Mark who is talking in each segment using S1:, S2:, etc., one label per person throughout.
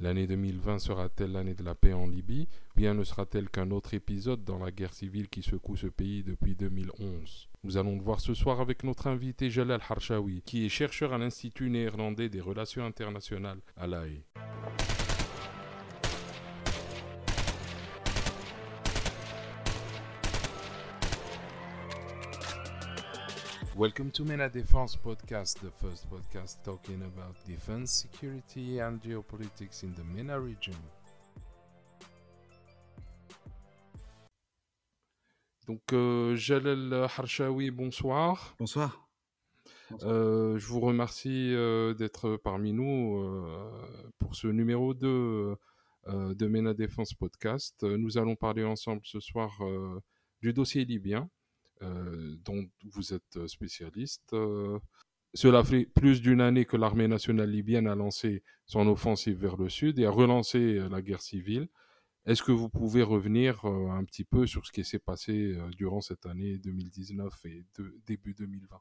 S1: L'année 2020 sera-t-elle l'année de la paix en Libye Bien ne sera-t-elle qu'un autre épisode dans la guerre civile qui secoue ce pays depuis 2011 Nous allons le voir ce soir avec notre invité Jalal Harshawi, qui est chercheur à l'Institut néerlandais des relations internationales à La Haye. Welcome to MENA Defense Podcast, the first podcast talking about defense, security, and geopolitics in the MENA region. Donc, euh, Jalal Harshawi, bonsoir.
S2: Bonsoir.
S1: Euh, je vous remercie euh, d'être parmi nous euh, pour ce numéro 2 euh, de MENA Défense Podcast. Nous allons parler ensemble ce soir du dossier libyen. Euh, dont vous êtes euh, spécialiste. Euh, cela fait plus d'une année que l'armée nationale libyenne a lancé son offensive vers le sud et a relancé la guerre civile. Est-ce que vous pouvez revenir un petit peu sur ce qui s'est passé durant cette année 2019 et début 2020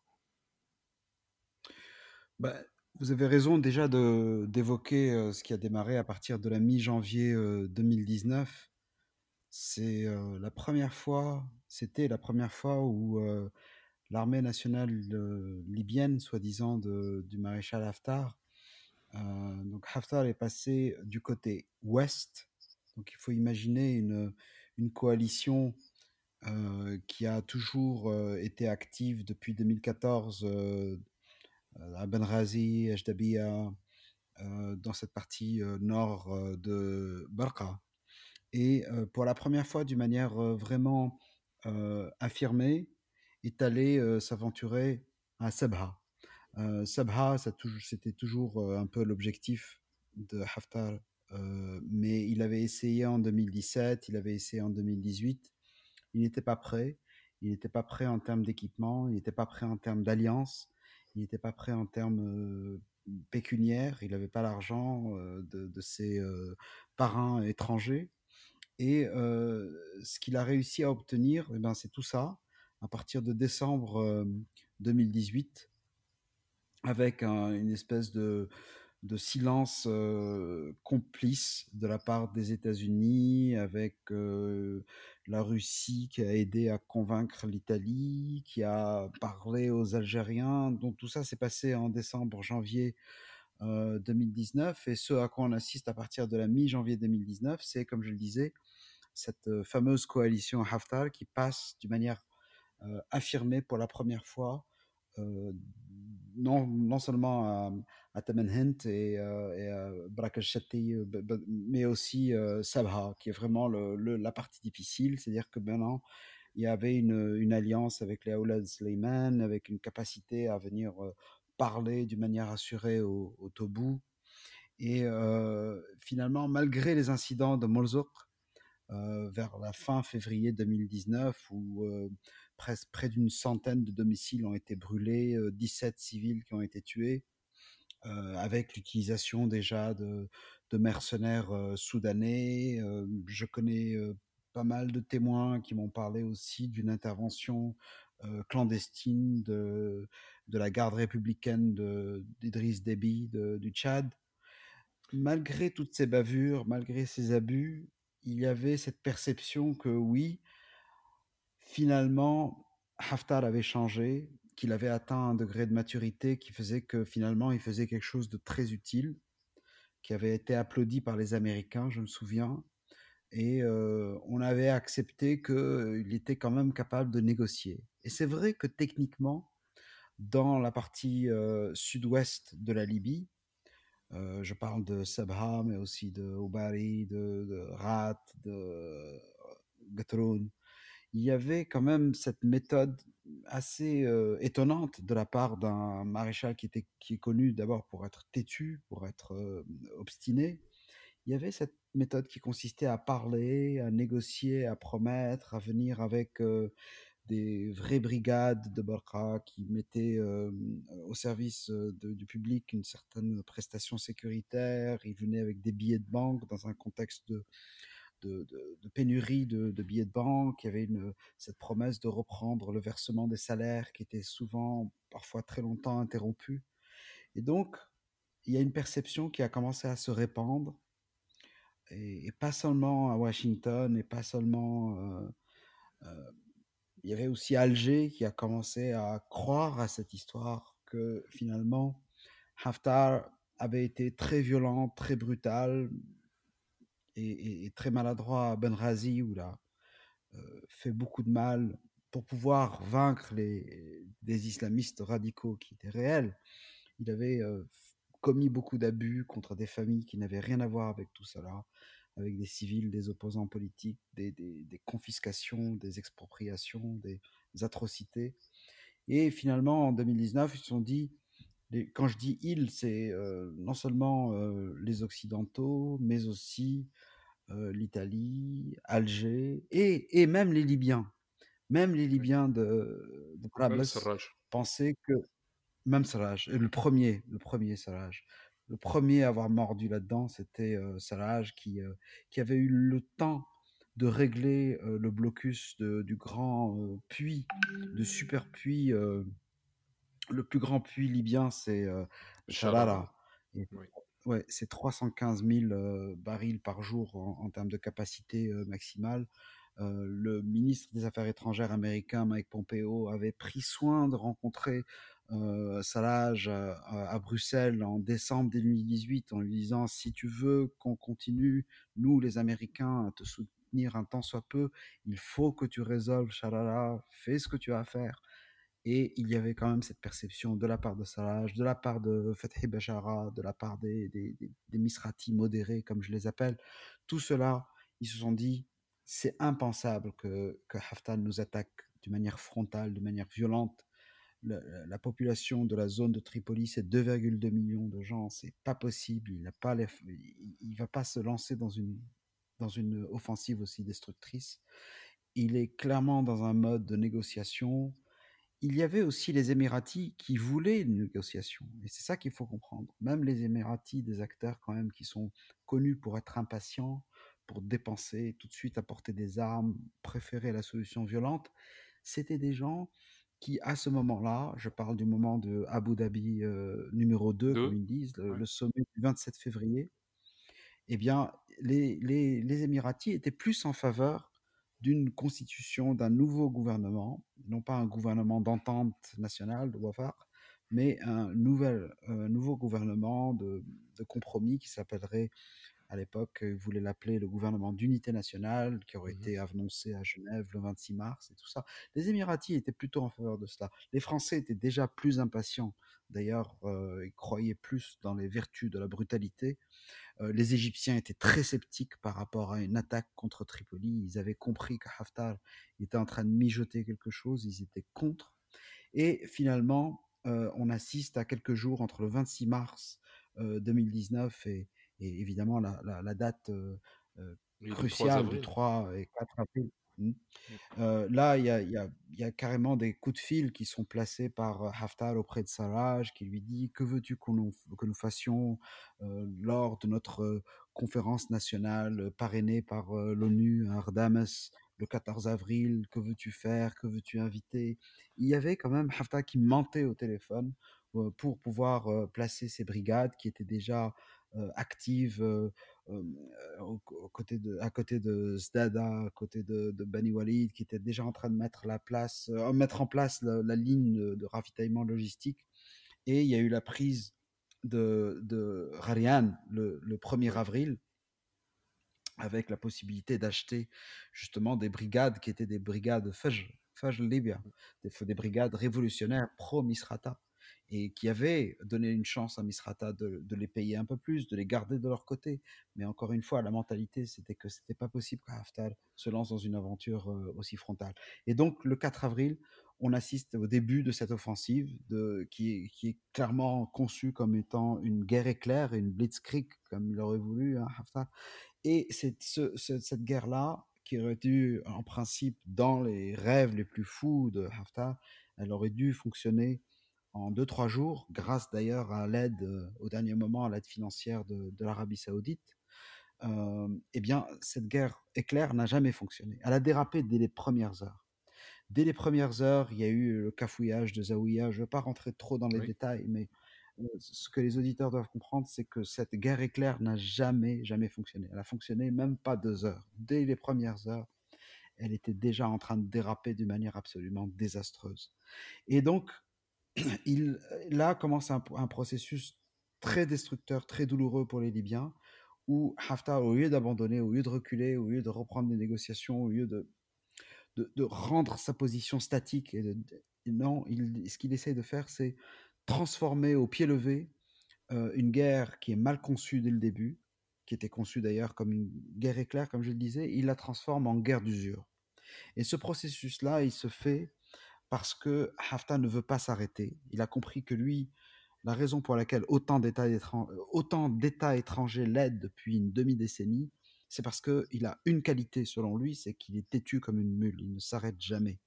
S2: bah, Vous avez raison déjà d'évoquer ce qui a démarré à partir de la mi-janvier 2019 c'est la première fois, c'était la première fois où l'armée nationale libyenne, soi-disant du maréchal Haftar, donc Haftar est passé du côté ouest. Donc il faut imaginer une, une coalition qui a toujours été active depuis 2014 à Benrazi, Ajdabiya, dans cette partie nord de Barqa. Et pour la première fois, d'une manière vraiment affirmée, est allé s'aventurer à Sabha. Sabha, c'était toujours un peu l'objectif de Haftar, mais il avait essayé en 2017, il avait essayé en 2018. Il n'était pas prêt. Il n'était pas prêt en termes d'équipement, il n'était pas prêt en termes d'alliance, il n'était pas prêt en termes pécuniaires, il n'avait pas l'argent de, ses parrains étrangers. Et ce qu'il a réussi à obtenir, eh ben, c'est tout ça, à partir de décembre 2018, avec un, une espèce de, de silence complice de la part des États-Unis, avec la Russie qui a aidé à convaincre l'Italie, qui a parlé aux Algériens. Donc tout ça s'est passé en décembre, janvier 2019. Et ce à quoi on assiste à partir de la mi-janvier 2019, c'est, comme je le disais, cette fameuse coalition Haftar qui passe d'une manière affirmée pour la première fois, non, non seulement à, à et, euh, à Brak al-Shatti, mais aussi Sabha, qui est vraiment la partie difficile, c'est-à-dire que maintenant, il y avait une, alliance avec les Aoulad Sleiman, avec une capacité à venir parler d'une manière assurée au, au Tobu. Et finalement, malgré les incidents de Molzouk, vers la fin février 2019 où euh, presque près d'une centaine de domiciles ont été brûlés, euh, 17 civils qui ont été tués, avec l'utilisation déjà de, mercenaires soudanais. je connais pas mal de témoins qui m'ont parlé aussi d'une intervention clandestine de, la garde républicaine d'Idriss Déby de, du Tchad. Malgré toutes ces bavures, malgré ces abus, il y avait cette perception que oui, finalement, Haftar avait changé, qu'il avait atteint un degré de maturité qui faisait que finalement, il faisait quelque chose de très utile, qui avait été applaudi par les Américains, je me souviens, et euh, on avait accepté qu'il était quand même capable de négocier. Et c'est vrai que techniquement, dans la partie euh, sud-ouest de la Libye, euh, je parle de Sabha, mais aussi de Obari, de, Rat, de Gatroun. Il y avait quand même cette méthode assez euh, étonnante de la part d'un maréchal qui, était, qui est connu d'abord pour être têtu, pour être euh, obstiné. Il y avait cette méthode qui consistait à parler, à négocier, à promettre, à venir avec des vraies brigades de Barqa qui mettaient euh, au service de, du public une certaine prestation sécuritaire. Ils venaient avec des billets de banque dans un contexte de, de, pénurie de, billets de banque. Il y avait cette promesse de reprendre le versement des salaires qui était souvent, parfois très longtemps, interrompu. Et donc, il y a une perception qui a commencé à se répandre et, pas seulement à Washington, et pas seulement... il y avait aussi Alger qui a commencé à croire à cette histoire que finalement Haftar avait été très violent, très brutal et, très maladroit à Benrazi, où il a fait beaucoup de mal pour pouvoir vaincre les, des islamistes radicaux qui étaient réels. Il avait commis beaucoup d'abus contre des familles qui n'avaient rien à voir avec tout cela, avec des civils, des opposants politiques, des, des confiscations, des expropriations, des atrocités. Et finalement, en 2019, ils se sont dit, quand je dis ils, c'est non seulement les Occidentaux, mais aussi l'Italie, Alger et, et, même les Libyens. Même les Libyens de, de pensaient que même Sarraj, le premier, le premier Sarraj, le premier à avoir mordu là-dedans, c'était Sarraj qui, qui avait eu le temps de régler le blocus du grand puits, de super puits le plus grand puits libyen, c'est euh, Sharara. Ouais, c'est 315 000 euh, barils par jour en, termes de capacité euh, le ministre des Affaires étrangères américain, Mike Pompeo, avait pris soin de rencontrer Salage à, Bruxelles en décembre 2018 en lui disant si tu veux qu'on continue, nous les Américains, à te soutenir un temps soit peu, il faut que tu résolves Sharara, fais ce que tu as à faire. Et il y avait quand même cette perception de la part de Salah, de la part de Fethi Bashara, de la part des, des, des, Misrati modérés, comme je les appelle. Tout cela, ils se sont dit, c'est impensable que, que Haftar nous attaque d'une manière frontale, de manière violente. la population de la zone de Tripoli, c'est 2,2 millions de gens. C'est pas possible. Il ne pas il, va pas se lancer dans une, dans une offensive aussi destructrice. Il est clairement dans un mode de négociation il y avait aussi les Émiratis qui voulaient une négociation. Et c'est ça qu'il faut comprendre. Même les Émiratis, des acteurs quand même qui sont connus pour être impatients, pour dépenser, tout de suite apporter des armes, préférer la solution violente, c'était des gens qui, à ce moment-là, je parle du moment de Abu Dhabi euh, numéro 2, comme ils disent, le, sommet du 27 février, eh bien, les, les, les Émiratis étaient plus en faveur d'une constitution d'un nouveau gouvernement, non pas un gouvernement d'entente nationale de Wafar, mais un nouvel, nouveau gouvernement de, compromis qui s'appellerait, à l'époque, vous voulez l'appeler le gouvernement d'unité nationale, qui aurait mmh été annoncé à Genève le 26 mars et tout ça. Les Émiratis étaient plutôt en faveur de cela. Les Français étaient déjà plus impatients. D'ailleurs, ils croyaient plus dans les vertus de la brutalité euh, les Égyptiens étaient très sceptiques par rapport à une attaque contre Tripoli. Ils avaient compris que Haftar était en train de mijoter quelque chose. Ils étaient contre. Et finalement, euh, on assiste à quelques jours entre le 26 mars 2019 euh, et, évidemment la, date cruciale du 3 et 4 avril Mmh. là, il y a, carrément des coups de fil qui sont placés par Haftar auprès de Sarraj, qui lui dit Que veux-tu que nous fassions lors de notre conférence nationale parrainée par l'ONU à Ardames le 14 avril? Que veux-tu faire? Que veux-tu inviter? Il y avait quand même Haftar qui mentait au téléphone pour pouvoir placer ses brigades qui étaient déjà actives côté de, à côté de Zdada, à côté de, de Bani Walid, qui était déjà en train de mettre, la place, mettre en place la, ligne de, ravitaillement logistique. Et il y a eu la prise de, de Rarian le, 1er avril, avec la possibilité d'acheter justement des brigades qui étaient des brigades Fajr, Fajr Libya, des, des brigades révolutionnaires pro-Misrata et qui avaient donné une chance à Misrata de, les payer un peu plus, de les garder de leur côté. Mais encore une fois, la mentalité, c'était que c'était pas possible qu'Haftar se lance dans une aventure euh, aussi frontale. Et donc, le 4 avril, on assiste au début de cette offensive de, qui, est, clairement conçue comme étant une guerre éclair une blitzkrieg, comme il aurait voulu, hein, Haftar. Et c'est cette guerre-là, qui aurait dû, en principe, dans les rêves les plus fous de Haftar, elle aurait dû fonctionner en 2-3 jours, grâce d'ailleurs à l'aide, euh, au dernier moment, à l'aide financière de, l'Arabie saoudite, euh, eh bien, cette guerre éclair n'a jamais fonctionné. Elle a dérapé dès les premières heures. Dès les premières heures, il y a eu le cafouillage de Zawiya. Je ne vais pas rentrer trop dans les détails, mais ce que les auditeurs doivent comprendre, c'est que cette guerre éclair n'a jamais, jamais fonctionné. Elle a fonctionné même pas deux heures. Dès les premières heures, elle était déjà en train de déraper d'une manière absolument désastreuse. Et donc, il, là commence un, un processus très destructeur, très douloureux pour les Libyens, où Haftar, au lieu d'abandonner, au lieu de reculer, au lieu de reprendre des négociations, au lieu de, de, rendre sa position statique, et non, ce qu'il essaie de faire, c'est transformer au pied levé euh, une guerre qui est mal conçue dès le début, qui était conçue d'ailleurs comme une guerre éclair, comme je le disais, il la transforme en guerre d'usure. Et ce processus-là, il se fait parce que Haftar ne veut pas s'arrêter. Il a compris que lui, la raison pour laquelle autant d'États étrangers l'aident depuis une demi-décennie, c'est parce qu'il a une qualité selon lui, c'est qu'il est têtu comme une mule, il ne s'arrête jamais.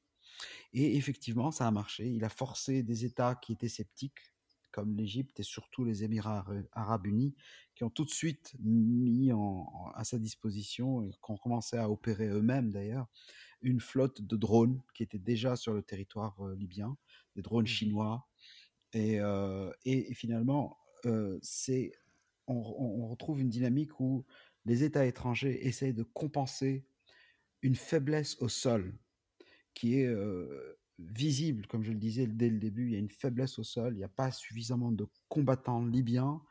S2: Et effectivement, ça a marché. Il a forcé des États qui étaient sceptiques, comme l'Égypte et surtout les Émirats arabes unis, qui ont tout de suite mis à sa disposition, et qui ont commencé à opérer eux-mêmes d'ailleurs, une flotte de drones qui était déjà sur le territoire euh, libyen, des drones mmh chinois. Et, euh, et, finalement, euh, c'est, on, on, retrouve une dynamique où les États étrangers essayent de compenser une faiblesse au sol qui est visible, comme je le disais dès le début, il y a une faiblesse au sol, il n'y a pas suffisamment de combattants libyens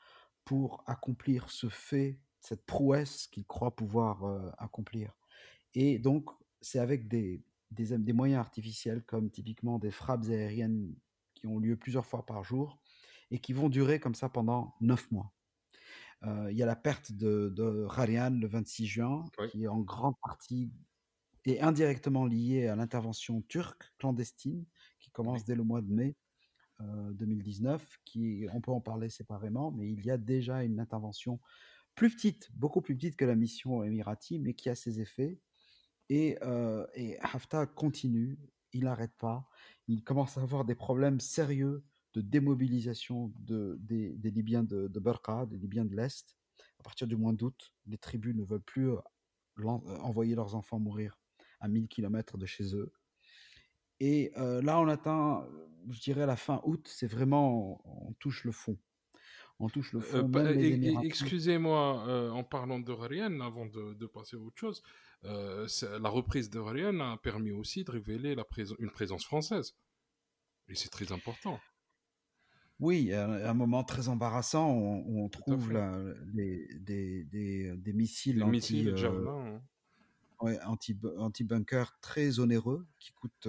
S2: pour accomplir ce fait, cette prouesse qu'ils croient pouvoir accomplir. Et donc, c'est avec des, des, des, moyens artificiels, comme typiquement des frappes aériennes qui ont lieu plusieurs fois par jour et qui vont durer comme ça pendant neuf mois. il y a la perte de, de Rarian le 26 juin, qui est en grande partie et indirectement lié à l'intervention turque clandestine qui commence dès le mois de mai 2019. Euh, qui, on peut en parler séparément, mais il y a déjà une intervention plus petite, beaucoup plus petite que la mission émirati, mais qui a ses effets. Et, euh, et Haftar continue, il n'arrête pas. Il commence à avoir des problèmes sérieux de démobilisation de, des, Libyens de, de des Libyens de l'Est. À partir du mois d'août, les tribus ne veulent plus envoyer leurs enfants mourir à 1000 km de chez eux. Et euh, là, on atteint, je dirais, la fin août, c'est vraiment, on touche le fond. On touche le euh, fond.
S1: Euh, Excusez-moi, euh, en parlant de Rarian, avant de, de, passer à autre chose, la reprise de Rarian a permis aussi de révéler la une présence française. Et c'est très important.
S2: Oui, un, un moment très embarrassant où on, trouve la, les, des, des, des, missiles.
S1: Des missiles Javelin. Hein
S2: anti-bunker très onéreux, qui coûtent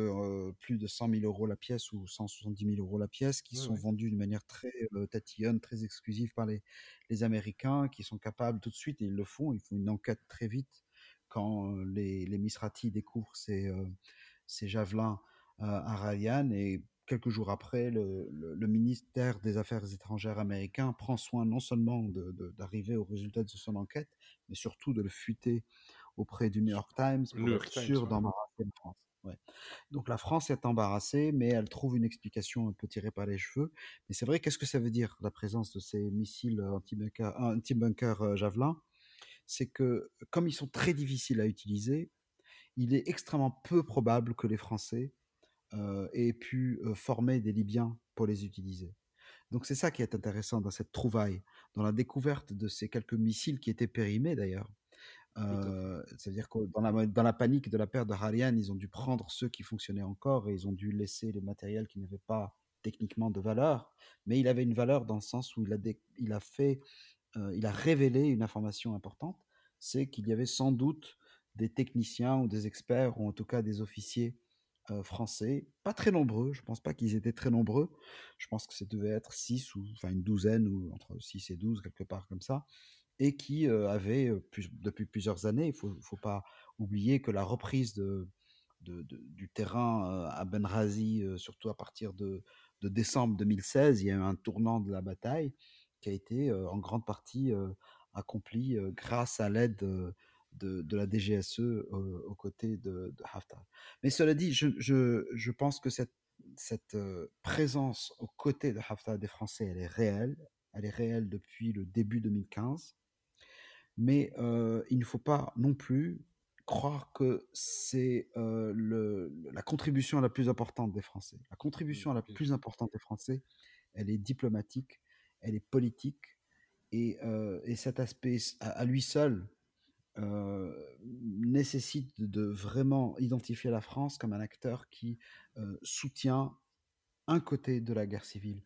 S2: plus de 100 000 euros la pièce ou 170 000 euros la pièce, qui sont vendus d'une manière très tatillonne, très exclusive par les, les, Américains, qui sont capables tout de suite, et ils le font, ils font une enquête très vite quand les, les Misrati découvrent ces, ces javelins à Ryan, et quelques jours après, le, le, ministère des Affaires étrangères américain prend soin non seulement d'arriver au résultat de son enquête, mais surtout de le fuiter auprès du New York Times pour être sûr d'embarrasser la France. Donc la France est embarrassée, mais elle trouve une explication un peu tirée par les cheveux. Mais c'est vrai, qu'est-ce que ça veut dire la présence de ces missiles anti-bunker anti euh, Javelin C'est que comme ils sont très difficiles à utiliser, il est extrêmement peu probable que les Français euh, aient pu euh, former des Libyens pour les utiliser. Donc c'est ça qui est intéressant dans cette trouvaille, dans la découverte de ces quelques missiles qui étaient périmés d'ailleurs, C'est-à-dire que dans la, panique de la perte de Harian, ils ont dû prendre ceux qui fonctionnaient encore et ils ont dû laisser les matériels qui n'avaient pas techniquement de valeur. Mais il avait une valeur dans le sens où il a, fait, il a révélé une information importante, c'est qu'il y avait sans doute des techniciens ou des experts ou en tout cas des officiers français, pas très nombreux, je pense pas qu'ils étaient très nombreux, je pense que ça devait être 6 ou enfin une douzaine ou entre 6 et 12 quelque part comme ça, et qui avait depuis plusieurs années, il ne faut, pas oublier que la reprise de, du terrain à Benrazi, surtout à partir de, décembre 2016, il y a eu un tournant de la bataille qui a été en grande partie accompli grâce à l'aide de, la DGSE aux côtés de, Haftar. Mais cela dit, je, je pense que cette, cette présence aux côtés de Haftar des Français, elle est réelle. Elle est réelle depuis le début 2015 mais il ne faut pas non plus croire que c'est la contribution la plus importante des Français. La contribution la plus importante des Français, elle est diplomatique elle est politique, et, et cet aspect à, lui seul nécessite de vraiment identifier la France comme un acteur qui soutient un côté de la guerre civile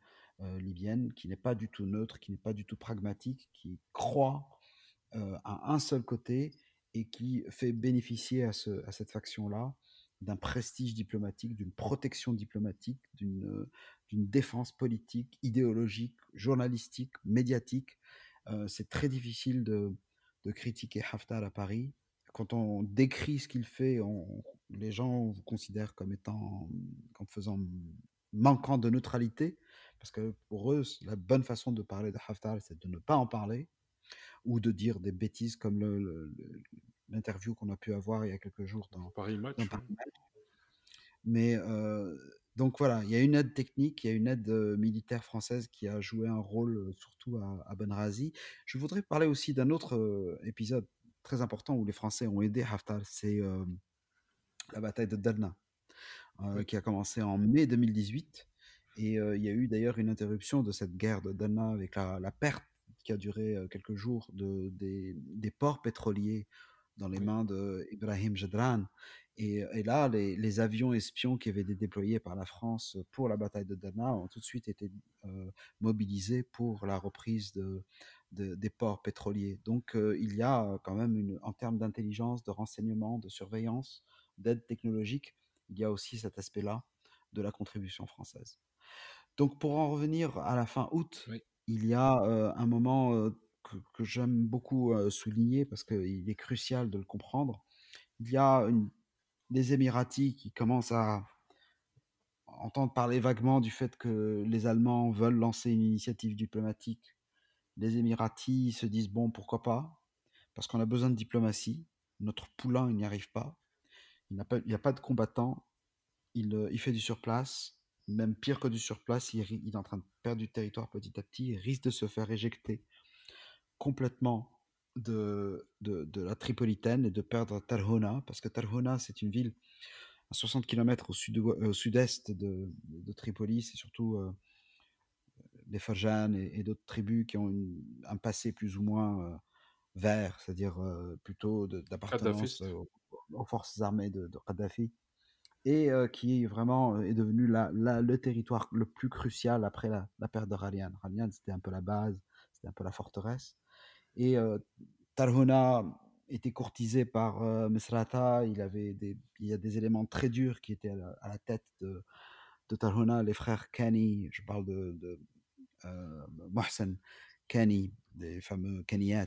S2: libyenne, qui n'est pas du tout neutre, qui n'est pas du tout pragmatique, qui croit à un seul côté et qui fait bénéficier à, ce, à cette faction-là d'un prestige diplomatique, d'une protection diplomatique, d'une défense politique, idéologique, journalistique, médiatique. c'est très difficile de, de, critiquer Haftar à Paris. Quand on décrit ce qu'il fait, les gens vous considèrent comme étant, comme faisant manquant de neutralité, parce que pour eux, la bonne façon de parler de Haftar, c'est de ne pas en parler, ou de dire des bêtises comme l'interview qu'on a pu avoir il y a quelques jours dans
S1: Paris Match.
S2: Mais euh, donc voilà, il y a une aide technique, il y a une aide euh, militaire française qui a joué un rôle euh, surtout à, à Benrazi. Je voudrais parler aussi d'un autre épisode très important où les Français ont aidé Haftar, c'est la bataille de Dalna, qui a commencé en mai 2018. Et il y a eu d'ailleurs une interruption de cette guerre de Dalna avec la, perte qui a duré quelques jours de, des, ports pétroliers dans les mains d'Ibrahim Jadran. Et, et, là, les, avions espions qui avaient été déployés par la France pour la bataille de Dalna ont tout de suite été mobilisés pour la reprise de, des ports pétroliers. Donc il y a quand même, une, en termes d'intelligence, de renseignement, de surveillance, d'aide technologique, il y a aussi cet aspect-là de la contribution française. Donc pour en revenir à la fin août, il y a un moment que, j'aime beaucoup souligner parce qu'il est crucial de le comprendre. Il y a une, des Émiratis qui commencent à entendre parler vaguement du fait que les Allemands veulent lancer une initiative diplomatique. Les Émiratis se disent bon, pourquoi pas? Parce qu'on a besoin de diplomatie. Notre poulain, il n'y arrive pas. Il n'y a, pas de combattants. Il, il, fait du surplace. Même pire que du surplace, il, il, est en train de perdre du territoire petit à petit. Il risque de se faire éjecter complètement de, de, de la Tripolitaine et de perdre Tarhona. Parce que Tarhona, c'est une ville à 60 km au sud-est sud de, de, Tripoli. C'est surtout euh, les Farjan et, d'autres tribus qui ont une, un passé plus ou moins euh, vert, c'est-à-dire euh, plutôt d'appartenance aux forces armées de, de Kadhafi, et qui vraiment est devenu la, le territoire le plus crucial après la, perte de Ralian. Ralian, c'était un peu la base, c'était un peu la forteresse. Et Tarhuna était courtisé par Mesrata, il, avait il y a des éléments très durs qui étaient à la, tête de, de Tarhuna, les frères Kani, je parle de, de Mohsen Kani, des fameux Kaniyat.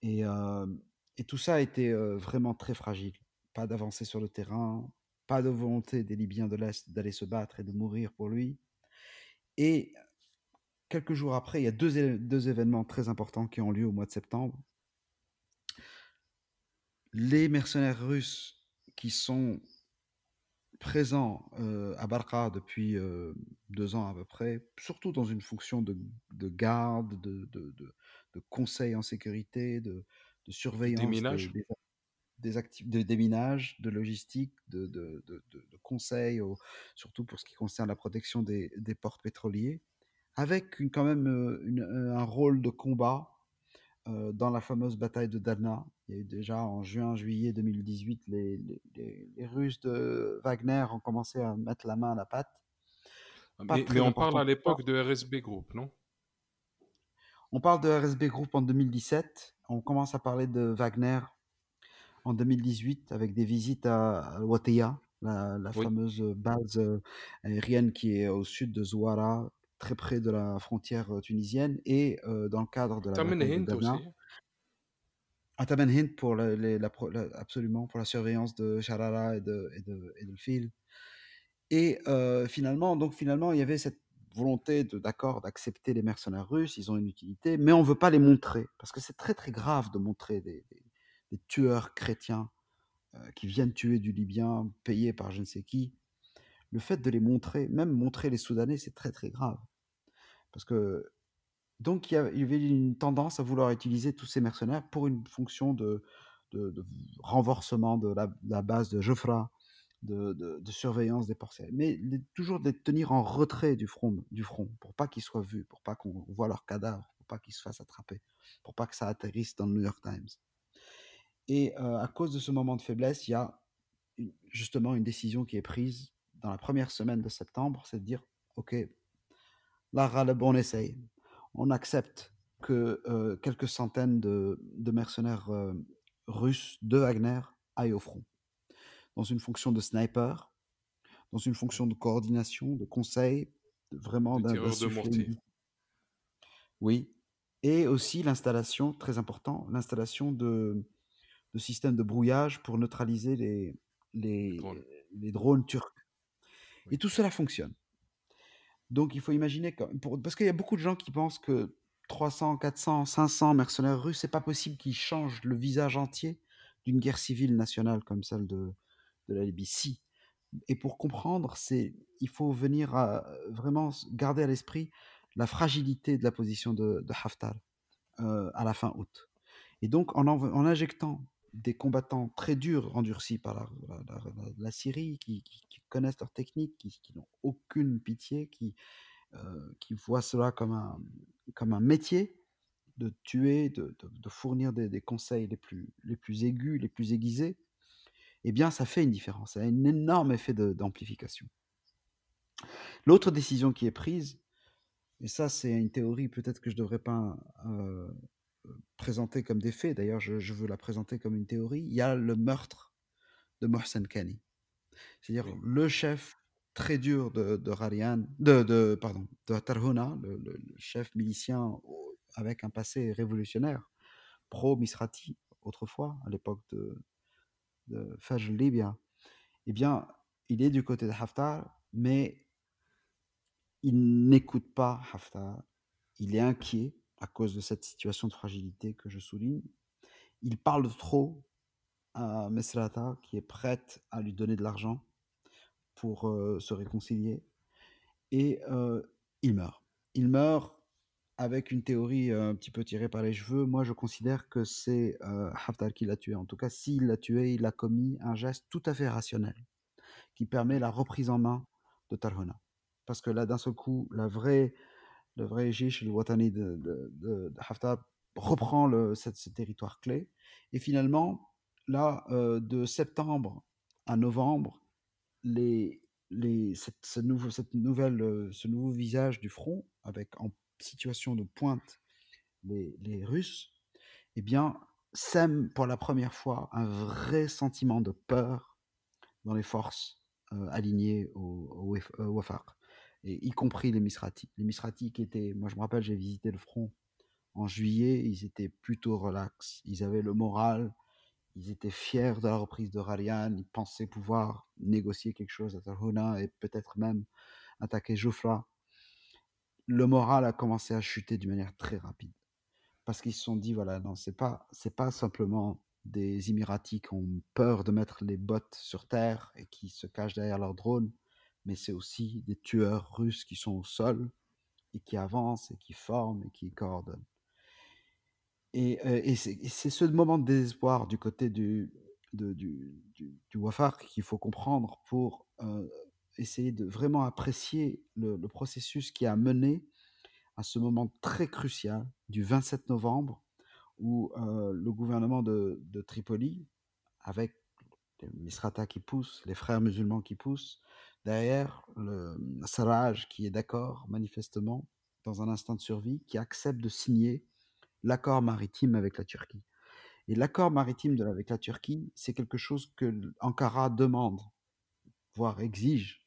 S2: Et, et tout ça était vraiment très fragile. Pas d'avancée sur le terrain, pas de volonté des Libyens de l'Est d'aller se battre et de mourir pour lui. Et quelques jours après, il y a deux, deux événements très importants qui ont lieu au mois de septembre. Les mercenaires russes qui sont présents à Barqa depuis deux ans à peu près, surtout dans une fonction de, de garde, de, de, de, conseil en sécurité, de, de surveillance des, des actifs de déminage, de logistique, de, de, de, de conseils, au, surtout pour ce qui concerne la protection des, des ports pétroliers, avec une, quand même une, un rôle de combat euh, dans la fameuse bataille de Dalna. Il y a eu déjà en juin-juillet 2018, les, les, les, Russes de Wagner ont commencé à mettre la main à la pâte.
S1: Mais, mais on parle à l'époque de RSB Group, non?
S2: On parle de RSB Group en 2017. On commence à parler de Wagner en 2018 avec des visites à, Wateya, la, la oui. fameuse base aérienne qui est au sud de Zouara, très près de la frontière tunisienne, et euh, dans le cadre de la
S1: Tamen Hint aussi.
S2: À Tamen Hint pour la, absolument pour la surveillance de Sharara et de, et de, et de Fil. Et euh, finalement, donc finalement, il y avait cette volonté d'accord d'accepter les mercenaires russes, ils ont une utilité, mais on ne veut pas les montrer parce que c'est très très grave de montrer des, des, des tueurs chrétiens qui viennent tuer du Libyen payés par je ne sais qui, le fait de les montrer, même montrer les Soudanais, c'est très très grave. Parce que donc il y, avait une tendance à vouloir utiliser tous ces mercenaires pour une fonction de, de, de renforcement de la, base de Jofra de, surveillance des ports mais toujours de tenir en retrait du front, du front pour pas qu'ils soient vus, pour pas qu'on voit leurs cadavres, pour pas qu'ils se fassent attraper, pour pas que ça atterrisse dans le New York Times. Et à cause de ce moment de faiblesse, il y a justement une décision qui est prise dans la première semaine de septembre, c'est de dire, OK, là, on essaye. On accepte que quelques centaines de, mercenaires russes de Wagner aillent au front, dans une fonction de sniper, dans une fonction de coordination, de conseil, vraiment d'un
S1: de
S2: Oui, et aussi l'installation, très important, l'installation de, de systèmes de brouillage pour neutraliser les, les, les drones turcs. Et tout cela fonctionne. Donc il faut imaginer que, parce qu'il y a beaucoup de gens qui pensent que 300, 400, 500 mercenaires russes, c'est pas possible qu'ils changent le visage entier d'une guerre civile nationale comme celle de, de la Libye. Si. Et pour comprendre, c'est, il faut venir à, vraiment garder à l'esprit la fragilité de la position de, de Haftar euh, à la fin août. Et donc en, en injectant des combattants très durs, endurcis par la, Syrie, qui, connaissent leur technique, qui, n'ont aucune pitié, qui, euh, voient cela comme un, métier de tuer, de, fournir des, conseils les plus, les plus aigus, les plus aiguisés, eh bien, ça fait une différence. Ça a un énorme effet d'amplification. L'autre décision qui est prise, et ça, c'est une théorie peut-être que je ne devrais pas euh, présenter comme des faits, d'ailleurs je, veux la présenter comme une théorie, il y a le meurtre de Mohsen Kani. C'est-à-dire le chef très dur de, de de, de, pardon, de Tarhuna, le, chef milicien avec un passé révolutionnaire, pro-Misrati autrefois, à l'époque de, de Fajr Libya, eh bien, il est du côté de Haftar, mais il n'écoute pas Haftar, il est inquiet, à cause de cette situation de fragilité que je souligne. Il parle trop à Mesrata, qui est prête à lui donner de l'argent pour euh, se réconcilier, et euh, il meurt. Il meurt avec une théorie euh, un petit peu tirée par les cheveux. Moi, je considère que c'est Haftar qui l'a tué. En tout cas, s'il l'a tué, il a commis un geste tout à fait rationnel, qui permet la reprise en main de Tarhuna. Parce que là, d'un seul coup, la vraie le vrai Jish, le Watani de, de, Haftar, reprend ce, territoire clé. Et finalement, là, euh, de septembre à novembre, cette, ce, nouveau, nouvelle, euh, ce nouveau visage du front, avec en situation de pointe les, les Russes, eh bien, sème pour la première fois un vrai sentiment de peur dans les forces euh, alignées au, au, au Wafar y compris les Misrati. Les Misrati qui étaient, moi je me rappelle, j'ai visité le front en juillet, ils étaient plutôt relax, ils avaient le moral, ils étaient fiers de la reprise de Rarian, ils pensaient pouvoir négocier quelque chose à Tarhuna et peut-être même attaquer Joufra. Le moral a commencé à chuter d'une manière très rapide parce qu'ils se sont dit voilà non c'est pas c'est pas simplement des Émiratis qui ont peur de mettre les bottes sur terre et qui se cachent derrière leurs drones mais c'est aussi des tueurs russes qui sont au sol et qui avancent et qui forment et qui coordonnent. Et, euh, c'est ce moment de désespoir du côté du, du, Wafar qu'il faut comprendre pour euh, essayer de vraiment apprécier le, processus qui a mené à ce moment très crucial du 27 novembre où euh, le gouvernement de, de Tripoli, avec les Misrata qui poussent, les frères musulmans qui poussent, Derrière, le Sarraj qui est d'accord, manifestement, dans un instant de survie, qui accepte de signer l'accord maritime avec la Turquie. Et l'accord maritime avec la Turquie, c'est quelque chose que Ankara demande, voire exige,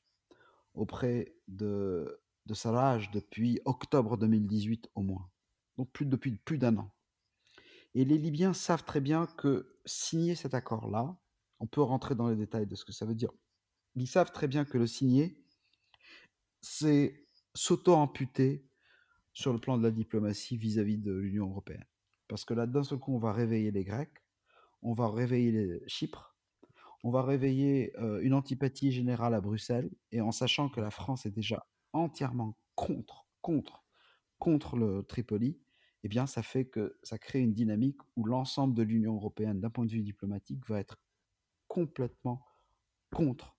S2: auprès de, de Sarraj depuis octobre 2018 au moins. Donc plus, depuis plus d'un an. Et les Libyens savent très bien que signer cet accord-là, on peut rentrer dans les détails de ce que ça veut dire ils savent très bien que le signer, c'est s'auto-amputer sur le plan de la diplomatie vis-à-vis de l'Union européenne. Parce que là, d'un seul coup, on va réveiller les Grecs, on va réveiller Chypre, on va réveiller euh, une antipathie générale à Bruxelles, et en sachant que la France est déjà entièrement contre, contre, contre le Tripoli, eh bien, ça fait que ça crée une dynamique où l'ensemble de l'Union européenne, d'un point de vue diplomatique, va être complètement contre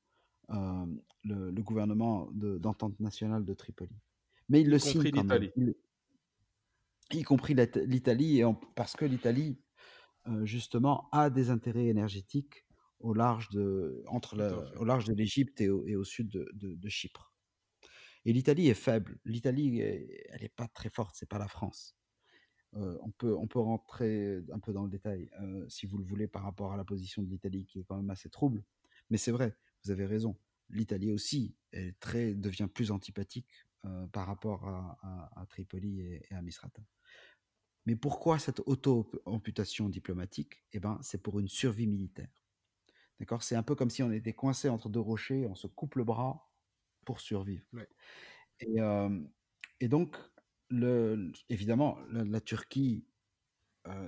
S2: le, gouvernement d'entente nationale de Tripoli. Mais il le signe quand même. y compris l'Italie, parce que l'Italie, justement, a des intérêts énergétiques au large de, entre au large de l'Égypte et, au sud de, Chypre. Et l'Italie est faible. L'Italie, elle n'est pas très forte, c'est pas la France. on, peut, on peut rentrer un peu dans le détail, si vous le voulez, par rapport à la position de l'Italie, qui est quand même assez trouble. Mais c'est vrai, vous avez raison. L'Italie aussi est très, devient plus antipathique par rapport à, Tripoli et, à Misrata. Mais pourquoi cette auto-amputation diplomatique? Eh ben, c'est pour une survie militaire. D'accord? C'est un peu comme si on était coincé entre deux rochers, on se coupe le bras pour survivre. Et, et, donc, le, évidemment, la, Turquie,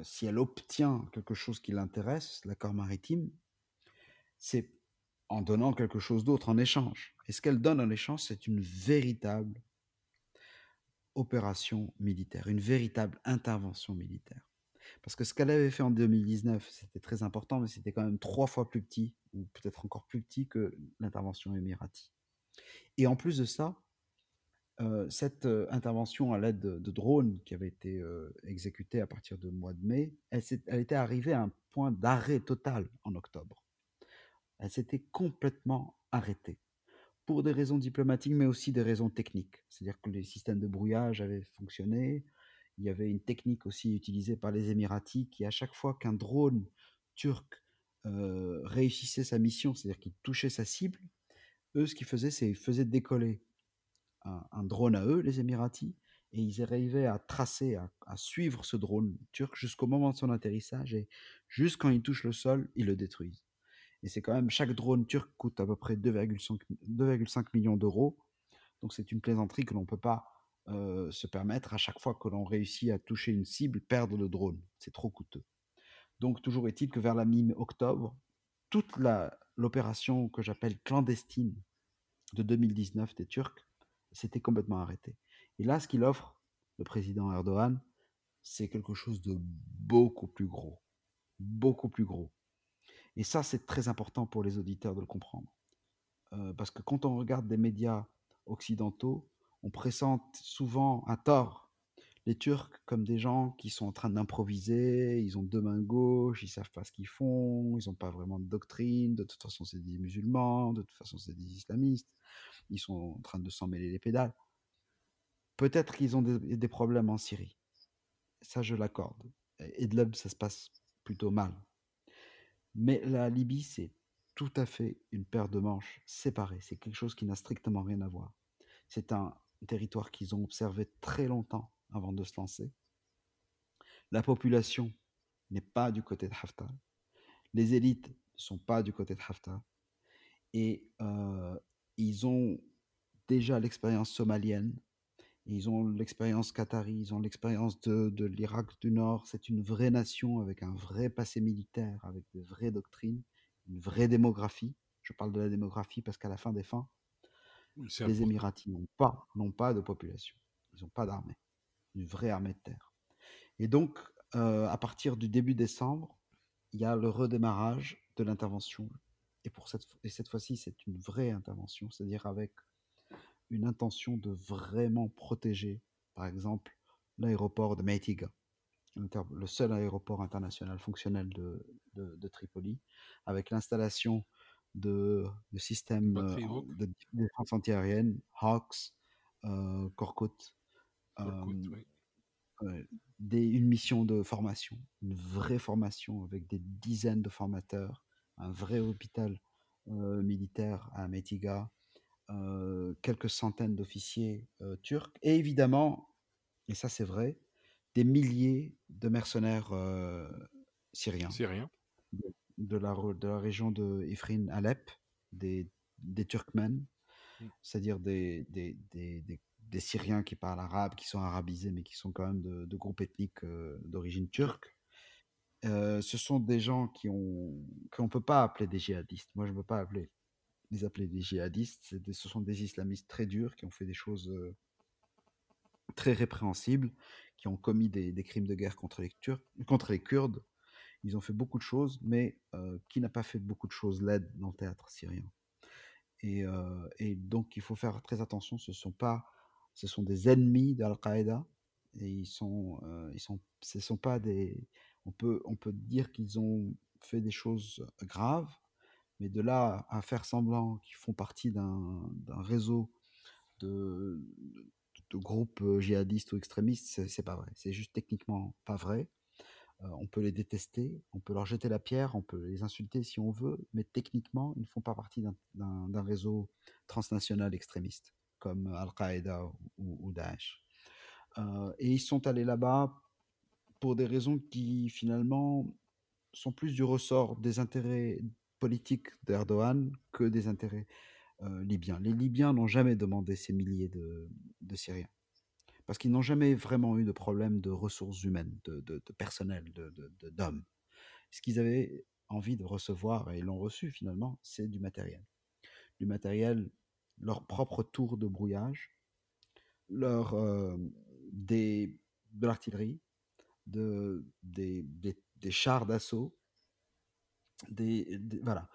S2: si elle obtient quelque chose qui l'intéresse, l'accord maritime, c'est en donnant quelque chose d'autre en échange. Et ce qu'elle donne en échange, c'est une véritable opération militaire, une véritable intervention militaire. Parce que ce qu'elle avait fait en 2019, c'était très important, mais c'était quand même trois fois plus petit, ou peut-être encore plus petit que l'intervention émirati. Et en plus de ça, euh, cette euh, intervention à l'aide de, drones qui avait été euh, exécutée à partir du mois de mai, elle, elle était arrivée à un point d'arrêt total en octobre. Elle s'était complètement arrêtée pour des raisons diplomatiques, mais aussi des raisons techniques. C'est-à-dire que les systèmes de brouillage avaient fonctionné. Il y avait une technique aussi utilisée par les Émiratis qui, à chaque fois qu'un drone turc réussissait sa mission, c'est-à-dire qu'il touchait sa cible, eux, ce qu'ils faisaient, c'est qu'ils faisaient décoller un, drone à eux, les Émiratis, et ils arrivaient à tracer, à, à suivre ce drone turc jusqu'au moment de son atterrissage, et juste quand il touche le sol, ils le détruisent. Et c'est quand même, chaque drone turc coûte à peu près 2,5 millions d'euros. Donc c'est une plaisanterie que l'on ne peut pas euh, se permettre à chaque fois que l'on réussit à toucher une cible, perdre le drone. C'est trop coûteux. Donc toujours est-il que vers la mi-octobre, toute l'opération que j'appelle clandestine de 2019 des Turcs s'était complètement arrêtée. Et là, ce qu'il offre, le président Erdogan, c'est quelque chose de beaucoup plus gros. Beaucoup plus gros. Et ça, c'est très important pour les auditeurs de le comprendre. Euh, parce que quand on regarde des médias occidentaux, on présente souvent à tort les Turcs comme des gens qui sont en train d'improviser, ils ont deux mains gauches, ils savent pas ce qu'ils font, ils n'ont pas vraiment de doctrine, de toute façon c'est des musulmans, de toute façon c'est des islamistes, ils sont en train de s'en mêler les pédales. Peut-être qu'ils ont des, problèmes en Syrie, ça je l'accorde. Et de ça se passe plutôt mal. Mais la Libye, c'est tout à fait une paire de manches séparées. C'est quelque chose qui n'a strictement rien à voir. C'est un territoire qu'ils ont observé très longtemps avant de se lancer. La population n'est pas du côté de Haftar. Les élites ne sont pas du côté de Haftar. Et euh, ils ont déjà l'expérience somalienne, ils ont l'expérience qatari, ils ont l'expérience de, de l'Irak du Nord. C'est une vraie nation avec un vrai passé militaire, avec de vraies doctrines, une vraie démographie. Je parle de la démographie parce qu'à la fin des fins, les Émiratis n'ont pas, n'ont pas de population. Ils n'ont pas d'armée, une vraie armée de terre. Et donc, euh, à partir du début décembre, il y a le redémarrage de l'intervention. Et pour cette, et cette fois-ci, c'est une vraie intervention, c'est-à-dire avec une intention de vraiment protéger, par exemple, l'aéroport de Meitiga, le seul aéroport international fonctionnel de, de, Tripoli, avec l'installation de, de systèmes euh, de défense antiaérienne, Hawks, euh, Korkut, euh, des, une mission de formation, une vraie formation avec des dizaines de formateurs, un vrai hôpital militaire à Metiga, euh, quelques centaines d'officiers euh, turcs, et évidemment, et ça c'est vrai, des milliers de mercenaires euh, syriens.
S1: Syriens.
S2: De, la, de la région de Ifrin Alep, des, des Turkmènes, mmh. c'est-à-dire des, des, des, des, Syriens qui parlent arabe, qui sont arabisés, mais qui sont quand même de, de groupes ethniques d'origine turque. ce sont des gens qui on qu'on ne peut pas appeler des djihadistes. Moi, je ne peux pas appeler les appeler des djihadistes. ce sont des islamistes très durs qui ont fait des choses euh, très répréhensibles, qui ont commis des, crimes de guerre contre les, Turcs, contre les Kurdes. Ils ont fait beaucoup de choses, mais euh, qui n'a pas fait beaucoup de choses l'aide dans le théâtre syrien? Et, euh, et donc, il faut faire très attention. Ce sont pas, ce sont des ennemis d'Al-Qaïda. Et ils sont, euh, ils sont, ce sont pas des. On peut, on peut dire qu'ils ont fait des choses graves, mais de là à faire semblant qu'ils font partie d'un réseau de, groupes djihadistes ou extrémistes, c'est pas vrai. C'est juste techniquement pas vrai. On peut les détester, on peut leur jeter la pierre, on peut les insulter si on veut, mais techniquement, ils ne font pas partie d'un- réseau transnational extrémiste comme Al-Qaïda ou, Daesh. Et ils sont allés là-bas pour des raisons qui finalement sont plus du ressort des intérêts politiques d'Erdogan que des intérêts euh, libyens. Les Libyens n'ont jamais demandé ces milliers de, Syriens parce qu'ils n'ont jamais vraiment eu de problème de ressources humaines, de, de- de personnel, d'hommes. Ce qu'ils avaient envie de recevoir, et l'ont reçu finalement, c'est du matériel. Du matériel, leur propre tour de brouillage, leur, euh, des, de l'artillerie, de, des- des chars d'assaut, voilà.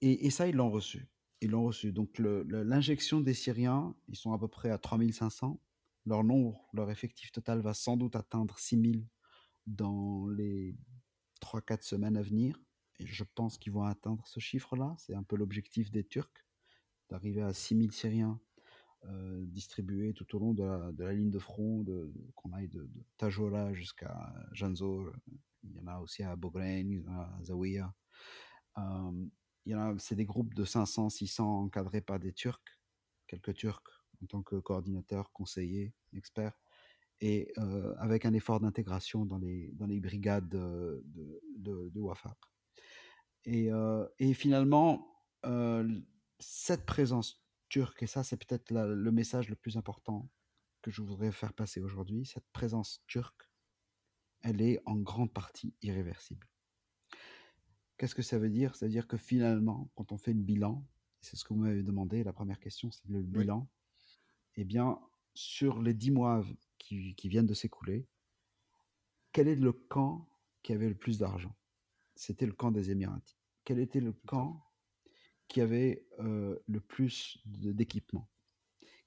S2: Et, ça, ils l'ont reçu. Ils l'ont reçu. Donc l'injection des Syriens, ils sont à peu près à 3500. Leur nombre, leur effectif total va sans doute atteindre 6000 dans les 3-4 semaines à venir. Je pense qu'ils vont atteindre ce chiffre-là. C'est un peu l'objectif des Turcs, d'arriver à 6000 Syriens euh, distribués tout au long de la, ligne de front, qu'on aille de, de jusqu'à Janzo. Il y en a aussi à Bogren, à Zawiya. Il c'est des groupes de 500, 600 encadrés par des Turcs, quelques Turcs en tant que coordinateurs, conseillers, experts, et avec un effort d'intégration dans les, dans les brigades de, de, de, Wafaq. Et, et finalement, cette présence turque, et ça c'est peut-être le message le plus important que je voudrais faire passer aujourd'hui, cette présence turque, elle est en grande partie irréversible. Qu'est-ce que ça veut dire? Ça veut dire que finalement, quand on fait le bilan, c'est ce que vous m'avez demandé, la première question, c'est le
S1: Oui,
S2: bilan, eh bien, sur les dix mois qui, qui viennent de s'écouler, quel est le camp qui avait le plus d'argent? C'était le camp des Émiratis. Quel était le camp qui avait euh, le plus de- d'équipement?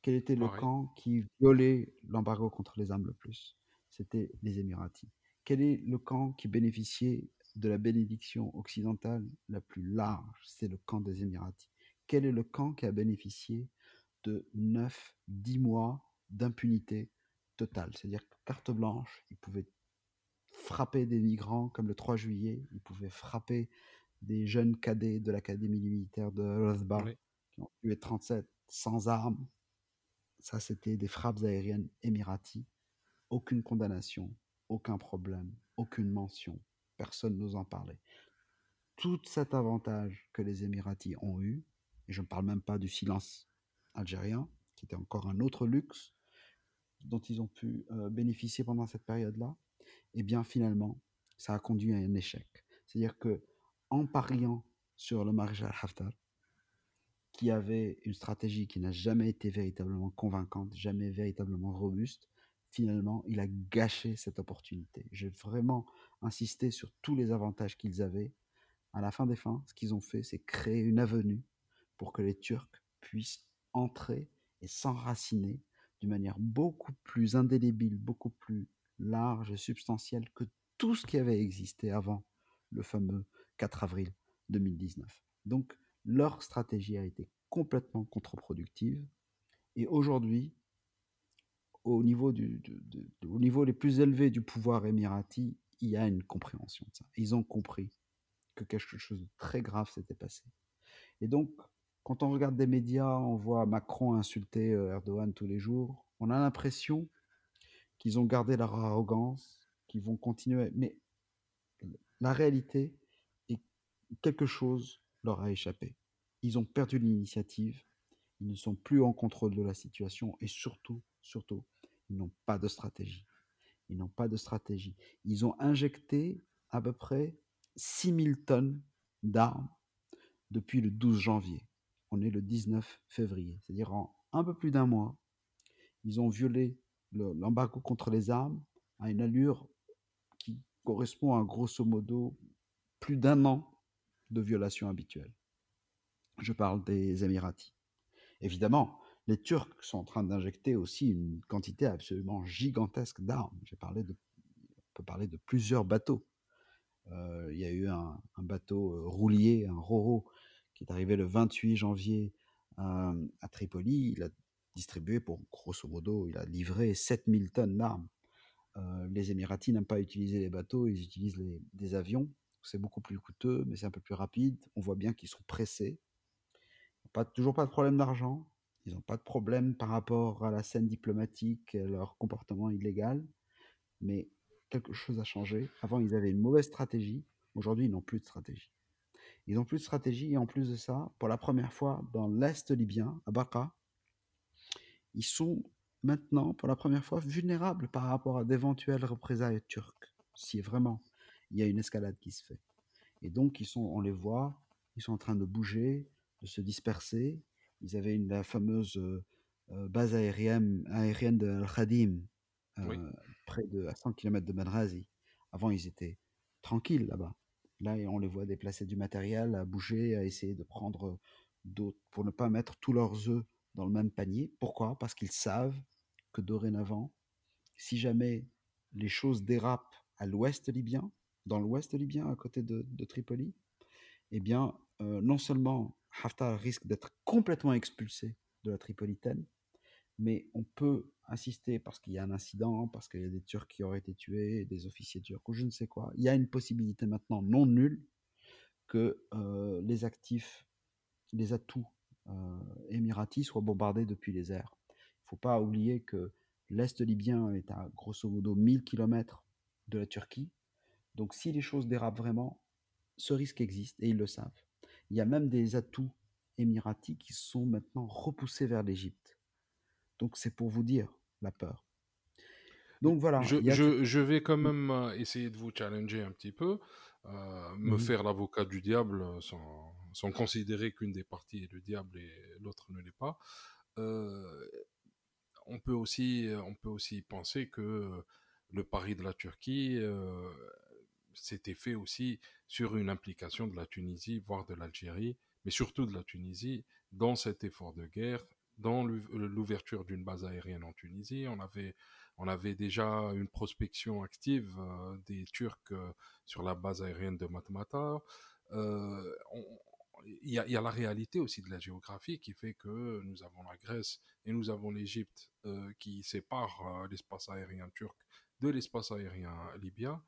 S2: Quel était le camp qui violait l'embargo contre les armes le plus? C'était les Émiratis. Quel est le camp qui bénéficiait de la bénédiction occidentale la plus large C'est le camp des Émiratis. Quel est le camp qui a bénéficié de 9, 10 mois d'impunité totale? C'est-à-dire carte blanche, ils pouvaient frapper des migrants comme le 3 juillet, ils pouvaient frapper des jeunes cadets de l'académie militaire de
S1: Oui,
S2: qui ont tué 37 sans armes. Ça, c'était des frappes aériennes émiraties. Aucune condamnation, aucun problème, aucune mention. Personne n'ose en parler. Tout cet avantage que les Émiratis ont eu, et je ne parle même pas du silence algérien, qui était encore un autre luxe dont ils ont pu euh, bénéficier pendant cette période-là, eh bien finalement, ça a conduit à un échec. C'est-à-dire que en pariant sur le maréchal Haftar, qui avait une stratégie qui n'a jamais été véritablement convaincante, jamais véritablement robuste, finalement, il a gâché cette opportunité. J'ai vraiment insisté sur tous les avantages qu'ils avaient. À la fin des fins, ce qu'ils ont fait, c'est créer une avenue pour que les Turcs puissent entrer et s'enraciner d'une manière beaucoup plus indélébile, beaucoup plus large et substantielle que tout ce qui avait existé avant le fameux 4 avril 2019. Donc, leur stratégie a été complètement contre-productive. Et aujourd'hui, au niveau, du, au niveau les plus élevés du pouvoir émirati, il y a une compréhension de ça. Ils ont compris que quelque chose de très grave s'était passé. Et donc, quand on regarde des médias, on voit Macron insulter euh, Erdogan tous les jours, on a l'impression qu'ils ont gardé leur arrogance, qu'ils vont continuer. Mais la réalité est que quelque chose leur a échappé. Ils ont perdu l'initiative, ils ne sont plus en contrôle de la situation et surtout, surtout, ils n'ont pas de stratégie. Ils n'ont pas de stratégie. Ils ont injecté à peu près 6000 tonnes d'armes depuis le 12 janvier. On est le 19 février, c'est-à-dire en un peu plus d'un mois, ils ont violé le- l'embargo contre les armes à une allure qui correspond à grosso modo plus d'un an de violation habituelle. Je parle des Émiratis. Évidemment, les Turcs sont en train d'injecter aussi une quantité absolument gigantesque d'armes. On peut parler de plusieurs bateaux. Euh, il y a eu un, bateau euh, roulier, un Roro, qui est arrivé le 28 janvier euh, à Tripoli. Il a distribué grosso modo, il a livré 7000 tonnes d'armes. les Émiratis n'aiment pas utiliser les bateaux, ils utilisent des avions. C'est beaucoup plus coûteux, mais c'est un peu plus rapide. On voit bien qu'ils sont pressés. Pas, toujours pas de problème d'argent. Ils n'ont pas de problème par rapport à la scène diplomatique, leur comportement illégal. Mais quelque chose a changé. Avant, ils avaient une mauvaise stratégie. Aujourd'hui, ils n'ont plus de stratégie. Ils n'ont plus de stratégie et en plus de ça, pour la première fois dans l'Est libyen, à Baqa, ils sont maintenant, pour la première fois, vulnérables par rapport à d'éventuelles représailles turques, si vraiment il y a une escalade qui se fait. Et donc, ils sont, on les voit, ils sont en train de bouger, de se disperser. Ils avaient une, la fameuse euh, euh, base aérienne, aérienne de Al-Khadim, euh, près de à 100 km de Benghazi. Avant, ils étaient tranquilles là-bas. Là, on les voit déplacer du matériel, à bouger, à essayer de prendre d'autres, pour ne pas mettre tous leurs œufs dans le même panier. Pourquoi? Parce qu'ils savent que dorénavant, si jamais les choses dérapent à l'ouest libyen, dans l'ouest libyen, à côté de, Tripoli, eh bien, non seulement Haftar risque d'être complètement expulsé de la Tripolitaine, mais on peut assister parce qu'il y a un incident, parce qu'il y a des Turcs qui auraient été tués, des officiers turcs ou je ne sais quoi. Il y a une possibilité maintenant non nulle que euh, les actifs, les atouts euh, émiratis soient bombardés depuis les airs. Il ne faut pas oublier que l'Est libyen est à grosso modo 1000 km de la Turquie. Donc si les choses dérapent vraiment, ce risque existe et ils le savent. Il y a même des atouts émiratis qui sont maintenant repoussés vers l'Égypte. Donc c'est pour vous dire la peur.
S1: Donc voilà. Je, vais quand même euh, essayer de vous challenger un petit peu, euh, me mmh faire l'avocat du diable sans, considérer qu'une des parties est le diable et l'autre ne l'est pas. Euh, on, peut aussi, on peut aussi penser que le pari de la Turquie s'était fait aussi sur une implication de la Tunisie, voire de l'Algérie, mais surtout de la Tunisie, dans cet effort de guerre, dans l'ouverture d'une base aérienne en Tunisie. On avait, on avait déjà une prospection active euh, des Turcs euh, sur la base aérienne de Matmata. Euh, il y, a la réalité aussi de la géographie qui fait que nous avons la Grèce et nous avons l'Égypte qui séparent l'espace aérien turc de l'espace aérien libyen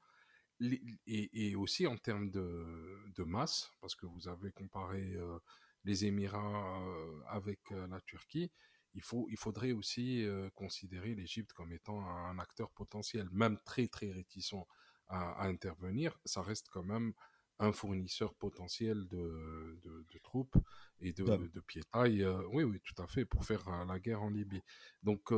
S1: et, aussi en termes de, masse, parce que vous avez comparé euh, les Émirats euh, avec euh, la Turquie, il, faut, il faudrait aussi considérer l'Égypte comme étant un acteur potentiel, même très très réticent à, intervenir. Ça reste quand même un fournisseur potentiel de, de, troupes et de, de piétailles. oui, oui, tout à fait, pour faire la guerre en Libye. Donc,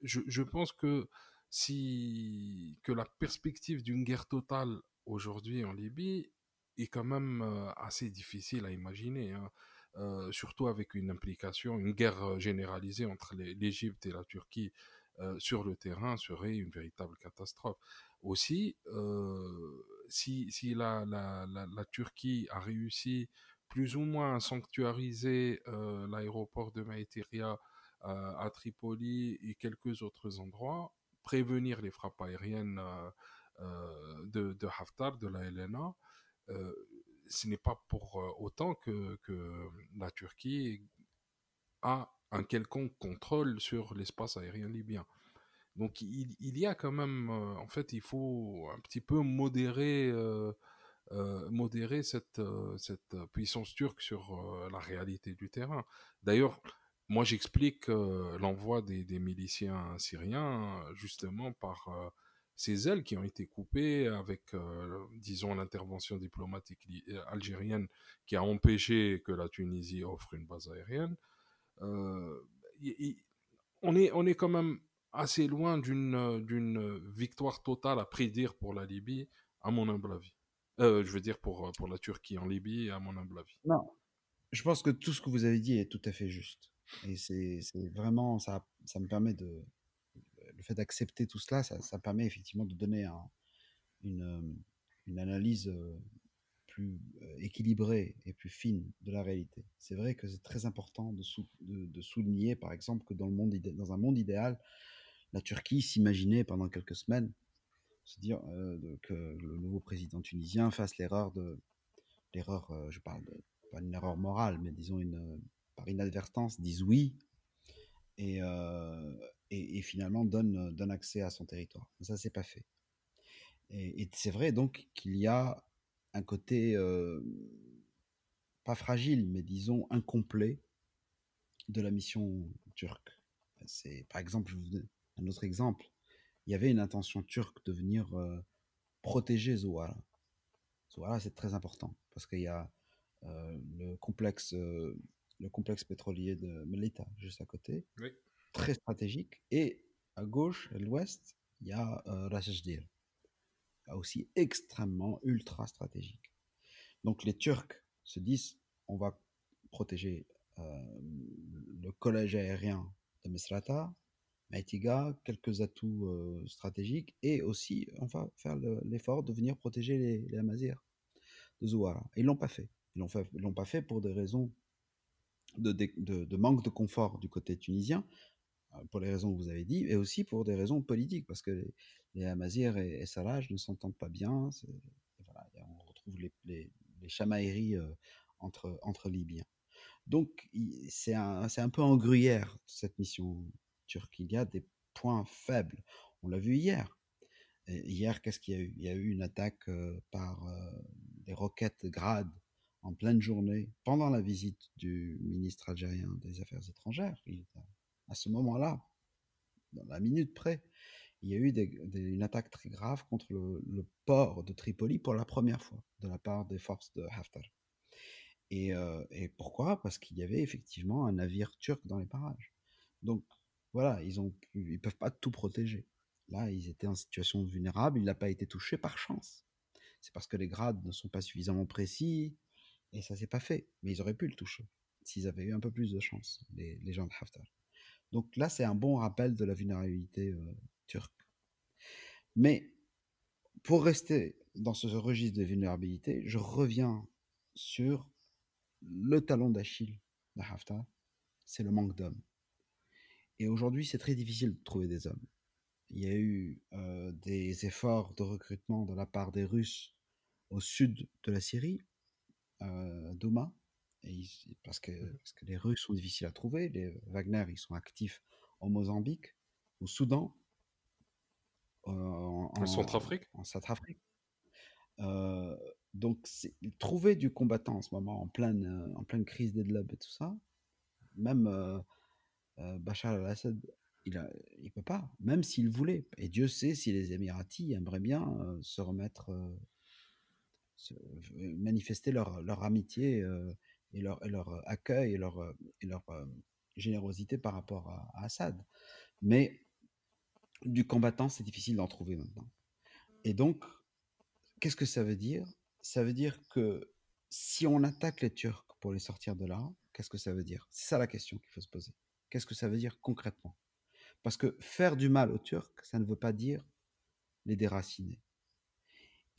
S1: je, je pense que si que la perspective d'une guerre totale aujourd'hui en Libye est quand même euh, assez difficile à imaginer, hein. euh, surtout avec une implication, une guerre euh, généralisée entre l'Égypte et la Turquie sur le terrain serait une véritable catastrophe. Aussi, si, si la, la, la, Turquie a réussi plus ou moins à sanctuariser l'aéroport de Maïteria à Tripoli et quelques autres endroits, prévenir les frappes aériennes euh, euh, de, de, Haftar, de la LNA, euh, ce n'est pas pour autant que, que, la Turquie a un quelconque contrôle sur l'espace aérien libyen. Donc il, il, y a quand même, en fait, il faut un petit peu modérer, modérer cette, cette puissance turque sur la réalité du terrain. D'ailleurs, moi, j'explique euh, l'envoi des, miliciens syriens justement par euh, ces ailes qui ont été coupées avec, euh, disons, l'intervention diplomatique algérienne qui a empêché que la Tunisie offre une base aérienne. on, est, on est quand même assez loin d'une d'une victoire totale à prédire pour la Libye, à mon humble avis. je veux dire pour, pour la Turquie en Libye, à mon humble avis.
S2: Non, je pense que tout ce que vous avez dit est tout à fait juste. Et c'est vraiment, ça, ça me permet de, le fait d'accepter tout cela, ça, ça, permet effectivement de donner un, une, une, analyse plus équilibrée et plus fine de la réalité. C'est vrai que c'est très important de, de, souligner, par exemple, que dans, le monde dans un monde idéal, la Turquie s'imaginait pendant quelques semaines se dire que le nouveau président tunisien fasse l'erreur de l'erreur, je parle de pas une erreur morale, mais disons une par inadvertance dise oui et, et, finalement donne, donne accès à son territoire. Ça, c'est pas fait. Et, c'est vrai donc qu'il y a un côté pas fragile, mais disons incomplet de la mission turque. C'est par exemple, je vous donne un autre exemple. Il y avait une intention turque de venir protéger Zouara. Zouara, c'est très important parce qu'il y a le complexe le complexe pétrolier de Melita juste à côté, très stratégique, et à gauche, à l'ouest, il y a euh, aussi extrêmement ultra stratégique. Donc les Turcs se disent, on va protéger euh, le collège aérien de Mesrata, Maïtiga, quelques atouts euh, stratégiques, et aussi on va faire l'effort de venir protéger les, les Amazirs de Zouara. Ils l'ont pas fait. Ils l'ont l'ont pas fait pour des raisons de, manque de confort du côté tunisien, euh, pour les raisons que vous avez dit, et aussi pour des raisons politiques, parce que les, Amazirs et, et ne s'entendent pas bien. Voilà, on retrouve les, les, les chamailleries euh, entre, entre Libyens. Donc, c'est un, un, peu en gruyère, cette mission turque. Il y a des points faibles. On l'a vu hier. hier, qu'est-ce qu'il y a eu? Il y a eu une attaque euh, par des roquettes grades en pleine journée, pendant la visite du ministre algérien des Affaires étrangères. à ce moment-là, dans la minute près, il y a eu une attaque très grave contre le, port de Tripoli pour la première fois de la part des forces de Haftar. Et, euh, pourquoi? Parce qu'il y avait effectivement un navire turc dans les parages. Donc voilà, ils ne peuvent pas tout protéger. Là, ils étaient en situation vulnérable, il n'a pas été touché par chance. C'est parce que les grades ne sont pas suffisamment précis, et ça s'est pas fait. Mais ils auraient pu le toucher s'ils avaient eu un peu plus de chance, les, gens de Haftar. Donc là, c'est un bon rappel de la vulnérabilité euh, turque. Mais pour rester dans ce registre de vulnérabilité, je reviens sur le talon d'Achille de Haftar, c'est le manque d'hommes. Et aujourd'hui, c'est très difficile de trouver des hommes. Il y a eu euh, des efforts de recrutement de la part des Russes au sud de la Syrie, euh, Douma, et parce, que, mmh. parce que les Russes sont difficiles à trouver. Les Wagner, ils sont actifs au Mozambique, au Soudan,
S1: euh, en, Centrafrique.
S2: En Centrafrique. Euh, donc, trouver du combattant en ce moment, en pleine, en pleine crise des et tout ça, même Bachar al-Assad, il ne peut pas, même s'il voulait. Et Dieu sait si les Émiratis aimeraient bien se remettre manifester leur, amitié euh, et, leur, leur accueil et leur, euh, générosité par rapport à, Assad. Mais du combattant, c'est difficile d'en trouver maintenant. Et donc, qu'est-ce que ça veut dire? Ça veut dire que si on attaque les Turcs pour les sortir de là, qu'est-ce que ça veut dire? C'est ça la question qu'il faut se poser. Qu'est-ce que ça veut dire concrètement? Parce que faire du mal aux Turcs, ça ne veut pas dire les déraciner.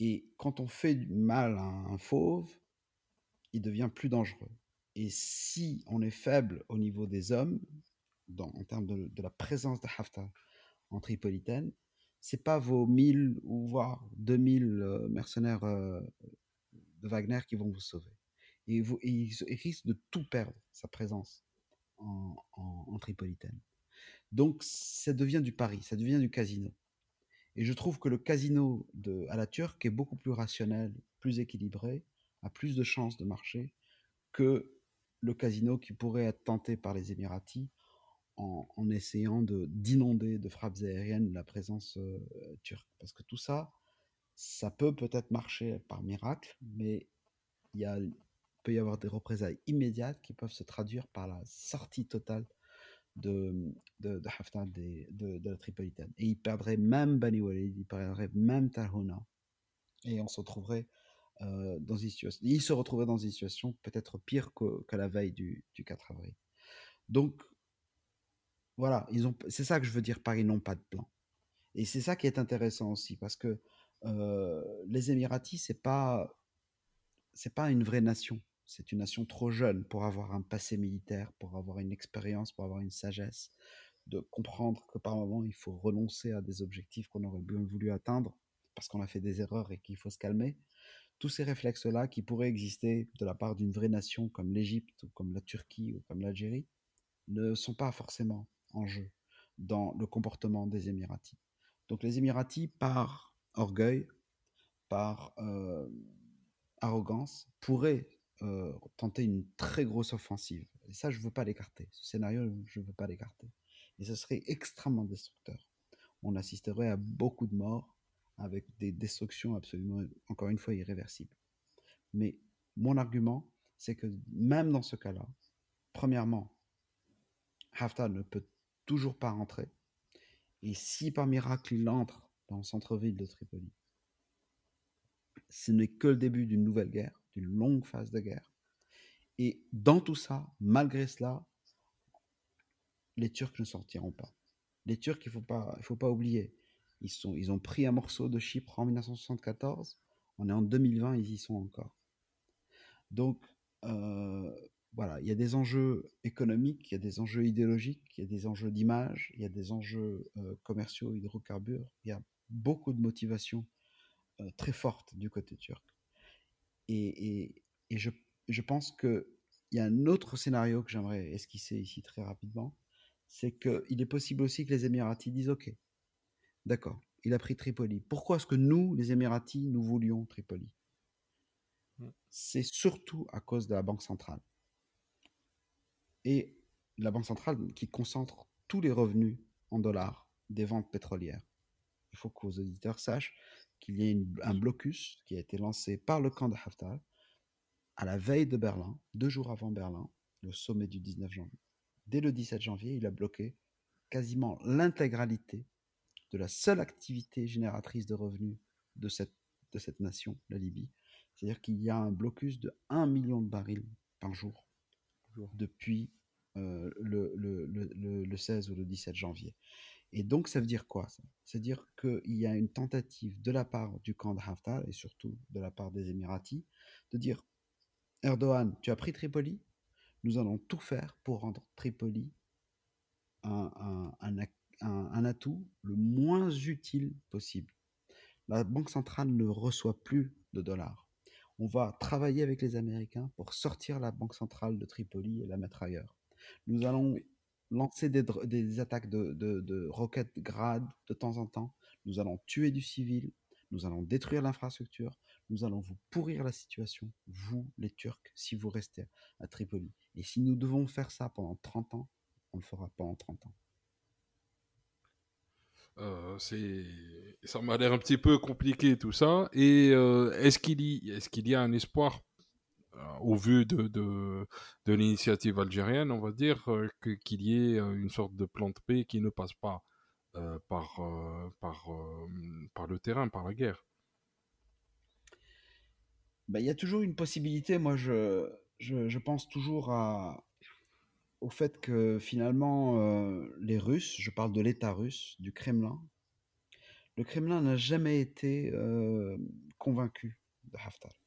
S2: Et quand on fait du mal à un fauve, il devient plus dangereux. Et si on est faible au niveau des hommes, en termes de, la présence de Haftar en Tripolitaine, c'est pas vos 1000 ou voire 2000 euh, mercenaires euh, de Wagner qui vont vous sauver. Et, vous, il, risque de tout perdre, sa présence en, en Tripolitaine. Donc ça devient du pari, ça devient du casino. Et je trouve que le casino de, à la turque est beaucoup plus rationnel, plus équilibré, a plus de chances de marcher que le casino qui pourrait être tenté par les Émiratis en, essayant d'inonder de, frappes aériennes la présence euh, turque. Parce que tout ça, ça peut peut-être marcher par miracle, mais il peut y avoir des représailles immédiates qui peuvent se traduire par la sortie totale de, de, de Haftar de, de, la Tripolitaine. Et il perdrait même Bani Walid, il perdrait même Tarhuna. Et on se retrouverait euh, dans une situation, il se retrouverait dans une situation peut-être pire que, que, la veille du, du 4 avril. Donc, voilà, ils ont, c'est ça que je veux dire par ils n'ont pas de plan. Et c'est ça qui est intéressant aussi, parce que euh, les Émiratis, c'est pas c'est pas une vraie nation. C'est une nation trop jeune pour avoir un passé militaire, pour avoir une expérience, pour avoir une sagesse, de comprendre que par moment il faut renoncer à des objectifs qu'on aurait bien voulu atteindre parce qu'on a fait des erreurs et qu'il faut se calmer. Tous ces réflexes-là qui pourraient exister de la part d'une vraie nation comme l'Égypte ou comme la Turquie ou comme l'Algérie ne sont pas forcément en jeu dans le comportement des Émiratis. Donc les Émiratis, par orgueil, par euh, arrogance, pourraient euh, tenter une très grosse offensive. Et ça, je ne veux pas l'écarter. Ce scénario, je ne veux pas l'écarter. Et ce serait extrêmement destructeur. On assisterait à beaucoup de morts avec des destructions absolument, encore une fois, irréversibles. Mais mon argument, c'est que même dans ce cas-là, premièrement, Haftar ne peut toujours pas rentrer. Et si par miracle il entre dans le centre-ville de Tripoli, ce n'est que le début d'une nouvelle guerre, d'une longue phase de guerre. Et dans tout ça, malgré cela, les Turcs ne sortiront pas. Les Turcs, il ne faut, pas, faut pas oublier, ils, sont, ils ont pris un morceau de Chypre en 1974, on est en 2020, ils y sont encore. Donc, euh, voilà, il y a des enjeux économiques, il y a des enjeux idéologiques, il y a des enjeux d'image, il y a des enjeux euh, commerciaux, hydrocarbures, il y a beaucoup de motivations euh, très fortes du côté turc. Et, je, je, pense qu'il y a un autre scénario que j'aimerais esquisser ici très rapidement, c'est qu'il est possible aussi que les Émiratis disent OK, d'accord, il a pris Tripoli. Pourquoi est-ce que nous, les Émiratis, nous voulions Tripoli? Mmh. C'est surtout à cause de la Banque centrale et la Banque centrale qui concentre tous les revenus en dollars des ventes pétrolières. Il faut que vos auditeurs sachent qu'il y a un blocus qui a été lancé par le camp de Haftar à la veille de Berlin, deux jours avant Berlin, le sommet du 19 janvier. Dès le 17 janvier, il a bloqué quasiment l'intégralité de la seule activité génératrice de revenus de cette, de cette nation, la Libye. C'est-à-dire qu'il y a un blocus de 1 million de barils par jour depuis euh, le, le, le, le, 16 ou le 17 janvier. Et donc, ça veut dire quoi C'est-à-dire qu'il y a une tentative de la part du camp de Haftar et surtout de la part des Émiratis de dire Erdogan, tu as pris Tripoli, nous allons tout faire pour rendre Tripoli un, un, un, un, atout le moins utile possible. La Banque centrale ne reçoit plus de dollars on va travailler avec les Américains pour sortir la banque centrale de Tripoli et la mettre ailleurs. Nous allons lancer des, attaques de, roquettes grades de temps en temps. Nous allons tuer du civil. Nous allons détruire l'infrastructure. Nous allons vous pourrir la situation, vous les Turcs, si vous restez à Tripoli. Et si nous devons faire ça pendant 30 ans, on le fera pas en 30 ans.
S1: Euh, c'est, ça m'a l'air un petit peu compliqué tout ça. Et euh, est-ce qu'il y, est-ce qu'il y a un espoir, au vu de, l'initiative algérienne, on va dire, que, qu'il y ait une sorte de plan de paix qui ne passe pas par, le terrain, par la guerre
S2: ben, Il y a toujours une possibilité. Moi, je, pense toujours au fait que finalement, euh, les Russes, je parle de l'État russe, du Kremlin, le Kremlin n'a jamais été euh, convaincu de Haftar.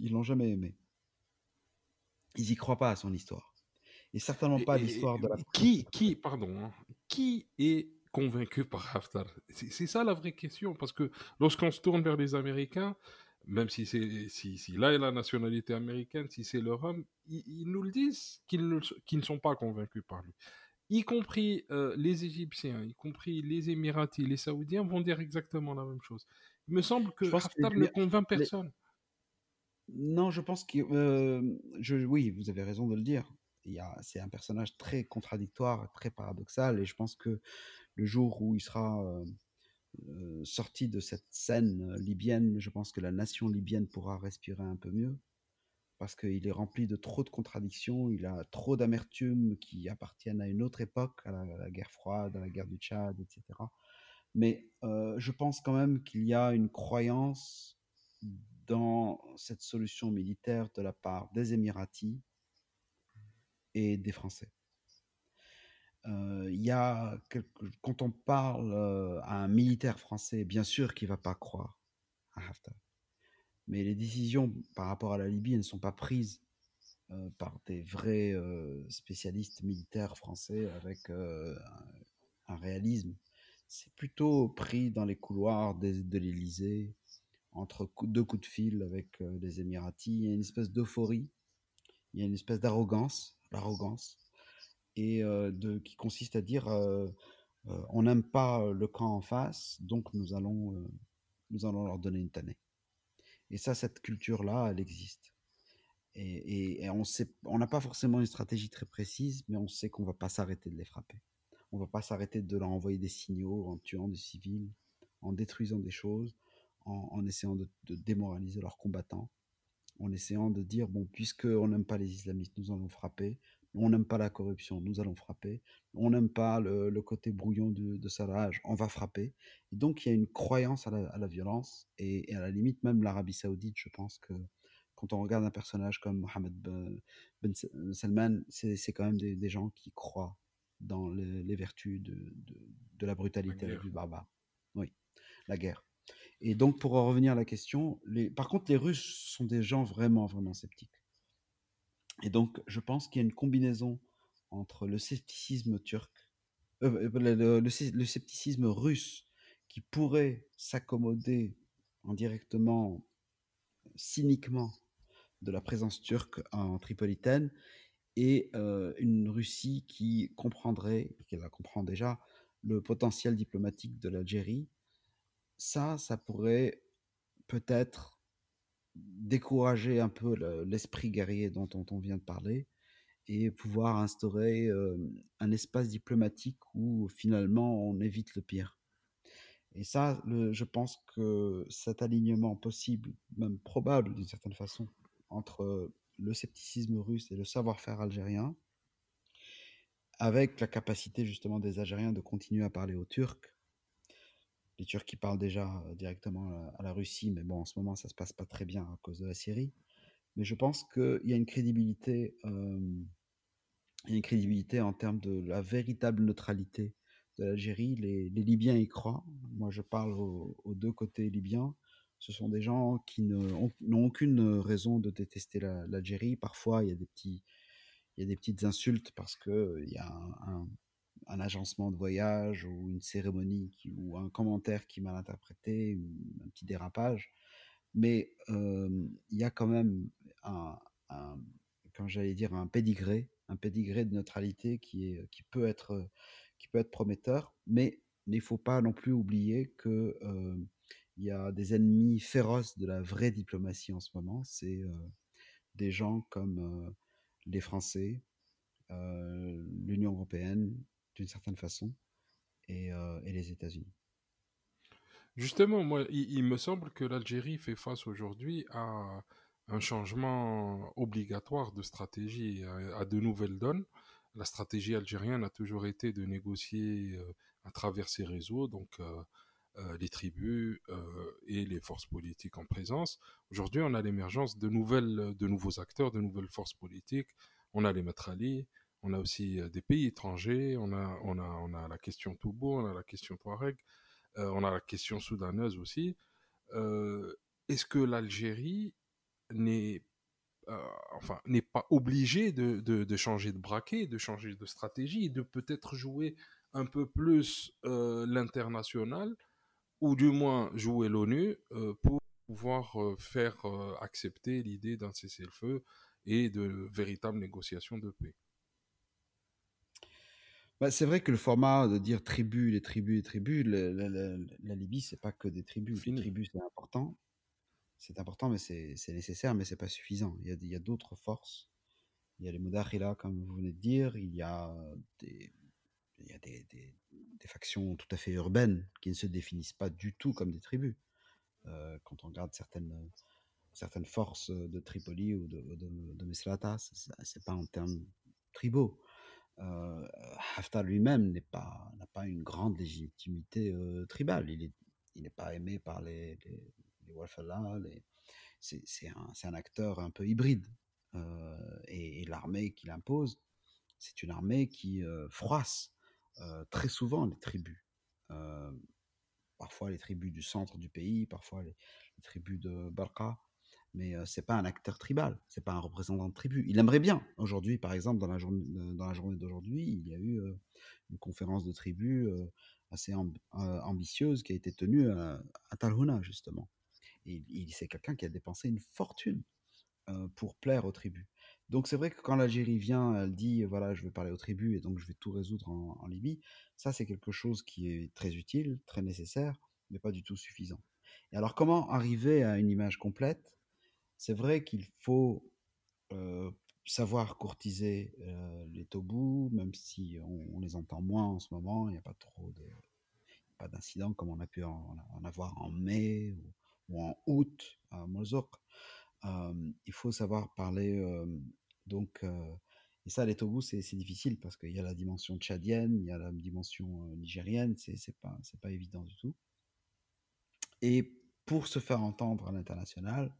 S2: Ils l'ont jamais aimé. Ils n'y croient pas à son histoire. Et certainement pas à l'histoire de la...
S1: Qui, qui, pardon, hein, qui est convaincu par Haftar? C'est ça la vraie question, parce que lorsqu'on se tourne vers les Américains, même si c'est si, si là est la nationalité américaine, si c'est leur homme, ils, nous le disent qu'ils ne, ne sont pas convaincus par lui. Y compris euh, les Égyptiens, y compris les Émiratis, les Saoudiens vont dire exactement la même chose. Il me semble que Haftar ne convainc personne.
S2: Non, je pense que euh, je, oui, vous avez raison de le dire. C'est un personnage très contradictoire, très paradoxal, et je pense que le jour où il sera euh, euh, sorti de cette scène libyenne, je pense que la nation libyenne pourra respirer un peu mieux parce qu'il est rempli de trop de contradictions, il a trop d'amertume qui appartiennent à une autre époque, à la, guerre froide, à la guerre du Tchad, etc. Mais je pense quand même qu'il y a une croyance dans cette solution militaire de la part des Émiratis et des Français. Euh, y a quand on parle euh, à un militaire français, bien sûr qu'il va pas croire à Haftar. Mais les décisions par rapport à la Libye ne sont pas prises par des vrais spécialistes militaires français avec un, réalisme. C'est plutôt pris dans les couloirs de l'Élysée, entre deux coups de fil avec les Émiratis. Il y a une espèce d'euphorie, il y a une espèce d'arrogance, l'arrogance, et de, qui consiste à dire on n'aime pas le camp en face, donc nous allons, nous allons leur donner une tannée. Et ça, cette culture-là, elle existe. Et, on sait, on n'a pas forcément une stratégie très précise, mais on sait qu'on va pas s'arrêter de les frapper. On va pas s'arrêter de leur envoyer des signaux en tuant des civils, en détruisant des choses, en, essayant de, démoraliser leurs combattants, en essayant de dire bon, puisque on n'aime pas les islamistes, nous allons frapper. On n'aime pas la corruption, nous allons frapper. On n'aime pas le, côté brouillon de, de Sarraj, on va frapper. Et donc il y a une croyance à la, violence et, et, à la limite même l'Arabie Saoudite, je pense que quand on regarde un personnage comme Mohamed Ben, ben Salman, c'est quand même des, gens qui croient dans les, vertus de, de, la brutalité la du barbare. Oui, la guerre. Et donc, pour revenir à la question, par contre, les Russes sont des gens vraiment, vraiment sceptiques. Et donc, je pense qu'il y a une combinaison entre le scepticisme turc, euh, euh, le, scepticisme russe qui pourrait s'accommoder indirectement, cyniquement, de la présence turque en Tripolitaine et une Russie qui comprendrait, qu'elle la comprend déjà, le potentiel diplomatique de l'Algérie, ça, ça pourrait peut-être décourager un peu l'esprit guerrier dont, on vient de parler et pouvoir instaurer un espace diplomatique où finalement on évite le pire. Et ça, je pense que cet alignement possible, même probable d'une certaine façon, entre le scepticisme russe et le savoir-faire algérien, avec la capacité justement des Algériens de continuer à parler aux Turcs. Les Turcs qui parlent déjà directement à la Russie, mais bon, en ce moment, ça se passe pas très bien à cause de la Syrie. Mais je pense qu'il y a une crédibilité, a une crédibilité en termes de la véritable neutralité de l'Algérie. Les, Libyens y croient. Moi, je parle aux deux côtés libyens ce sont des gens qui n'ont aucune raison de détester l'Algérie. Parfois, il y a des petits, il y a des petites insultes parce que il y a un, agencement de voyage ou une cérémonie ou un commentaire qui est mal interprété, un petit dérapage. Mais il y a quand même un, quand j'allais dire un pédigré, un pédigré de neutralité qui est, qui peut être, qui peut être prometteur. Mais il ne faut pas non plus oublier que il y a des ennemis féroces de la vraie diplomatie en ce moment. C'est des gens comme les Français, l'Union européenne, d'une certaine façon, et, les États-Unis.
S1: Justement, moi, il, me semble que l'Algérie fait face aujourd'hui à un changement obligatoire de stratégie, à, de nouvelles donnes. La stratégie algérienne a toujours été de négocier à travers ses réseaux, donc euh, les tribus euh, et les forces politiques en présence. Aujourd'hui, on a l'émergence de nouvelles, de nouveaux acteurs, de nouvelles forces politiques. On a les Matrali, on a aussi des pays étrangers, on a, on a, on a la question Toubou, on a la question Touareg, on a la question soudanaise aussi. Est-ce que l'Algérie n'est enfin, pas obligée de, de, de, changer de braquet, de changer de stratégie, de peut-être jouer un peu plus l'international ou du moins jouer l'ONU pour pouvoir faire accepter l'idée d'un cessez-le-feu et de véritables négociations de paix?
S2: Bah, c'est vrai que le format de dire tribus, les tribus, les tribus, la, Libye, c'est pas que des tribus. Les tribus, c'est important. C'est important, mais c'est nécessaire, mais c'est pas suffisant. Il y a, a d'autres forces. Il y a les Moudahila, comme vous venez de dire. Il y a des, il y a des, des factions tout à fait urbaines qui ne se définissent pas du tout comme des tribus. Euh, quand on regarde certaines, certaines forces de Tripoli ou de, de, de Mesrata, c'est pas en termes tribaux. Euh, Haftar lui-même n'a pas, pas une grande légitimité euh, tribale. Il n'est est pas aimé par les, les, les c'est un, un, acteur un peu hybride. et, et l'armée qu'il impose, c'est une armée qui froisse euh, très souvent les tribus. Euh, parfois les tribus du centre du pays, parfois les, tribus de Barqa. Mais c'est pas un acteur tribal, c'est pas un représentant de tribu. Il aimerait bien. Aujourd'hui, par exemple, dans la journée, dans la journée d'aujourd'hui, il y a eu une conférence de tribu assez ambitieuse qui a été tenue à, à Talhuna, justement. Et, c'est quelqu'un qui a dépensé une fortune pour plaire aux tribus. Donc c'est vrai que quand l'Algérie vient, elle dit voilà, je vais parler aux tribus et donc je vais tout résoudre en Libye. Ça, c'est quelque chose qui est très utile, très nécessaire, mais pas du tout suffisant. Et alors, comment arriver à une image complète c'est vrai qu'il faut savoir courtiser les tobous, même si on, les entend moins en ce moment. Il n'y a pas trop de, pas d'incidents comme on a pu en, avoir en mai ou, en août à Mozouk. il faut savoir parler donc et ça, les tobous, c'est difficile parce qu'il y a la dimension tchadienne, il y a la dimension nigérienne, c'est pas, pas évident du tout. Et pour se faire entendre à l'international,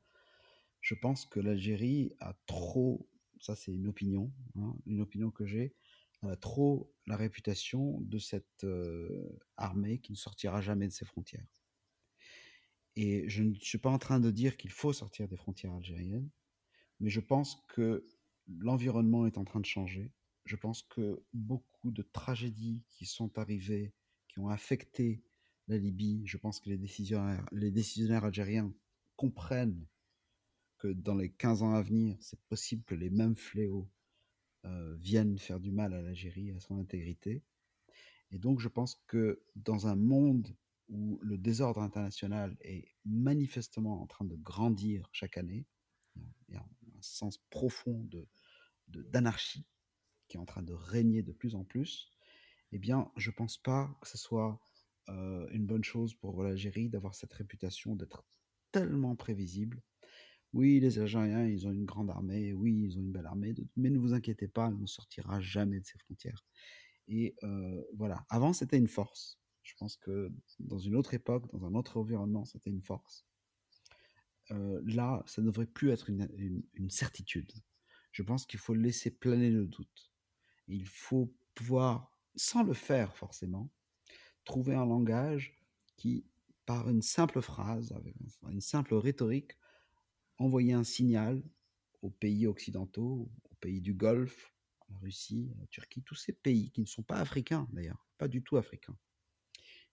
S2: je pense que l'Algérie a trop, ça c'est une opinion, hein, une opinion que j'ai, a trop la réputation de cette euh, armée qui ne sortira jamais de ses frontières. Et je ne suis pas en train de dire qu'il faut sortir des frontières algériennes, mais je pense que l'environnement est en train de changer. Je pense que beaucoup de tragédies qui sont arrivées, qui ont affecté la Libye, je pense que les décisionnaires, les décisionnaires algériens comprennent que dans les 15 ans à venir, c'est possible que les mêmes fléaux euh, viennent faire du mal à l'Algérie, à son intégrité. Et donc je pense que dans un monde où le désordre international est manifestement en train de grandir chaque année, il y a un sens profond de, d'anarchie qui est en train de régner de plus en plus, eh bien, je ne pense pas que ce soit euh, une bonne chose pour l'Algérie d'avoir cette réputation d'être tellement prévisible oui, les Algériens, ils ont une grande armée, oui, ils ont une belle armée, mais ne vous inquiétez pas, elle ne sortira jamais de ses frontières. Et euh, voilà, avant c'était une force. Je pense que dans une autre époque, dans un autre environnement, c'était une force. Euh, là, ça ne devrait plus être une, certitude. Je pense qu'il faut laisser planer le doute. Il faut pouvoir, sans le faire forcément, trouver un langage qui, par une simple phrase, une simple rhétorique, envoyer un signal aux pays occidentaux, aux pays du Golfe, la Russie, la Turquie, tous ces pays qui ne sont pas africains d'ailleurs, pas du tout africains,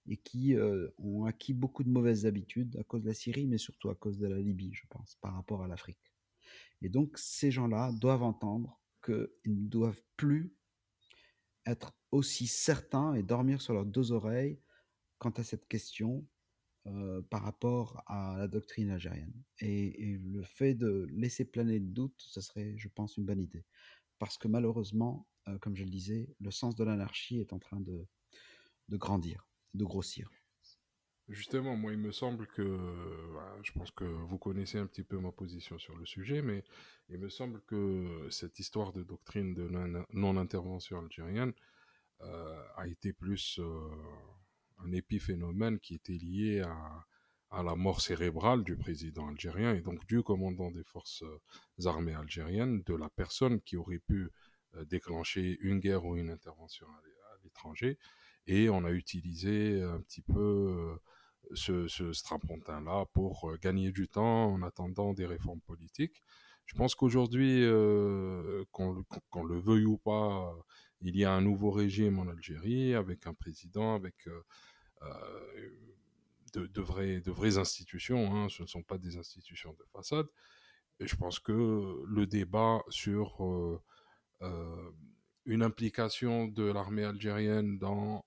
S2: et qui euh, ont acquis beaucoup de mauvaises habitudes à cause de la Syrie, mais surtout à cause de la Libye, je pense, par rapport à l'Afrique. Et donc ces gens-là doivent entendre qu'ils ne doivent plus être aussi certains et dormir sur leurs deux oreilles quant à cette question euh, par rapport à la doctrine algérienne. Et, le fait de laisser planer le doute, ce serait, je pense, une bonne idée. Parce que malheureusement, euh, comme je le disais, le sens de l'anarchie est en train de, grandir, de grossir.
S1: Justement, moi, il me semble que, je pense que vous connaissez un petit peu ma position sur le sujet, mais il me semble que cette histoire de doctrine de non-intervention algérienne euh, a été plus un épiphénomène qui était lié à, à la mort cérébrale du président algérien et donc du commandant des forces euh, armées algériennes, de la personne qui aurait pu euh, déclencher une guerre ou une intervention à l'étranger. Et on a utilisé un petit peu euh, ce, ce strapontin-là pour gagner du temps en attendant des réformes politiques. Je pense qu'aujourd'hui, qu'on le veuille ou pas, il y a un nouveau régime en Algérie avec un président, avec euh, de, de, vraies, institutions, hein, ce ne sont pas des institutions de façade. Et je pense que le débat sur euh, euh, une implication de l'armée algérienne dans,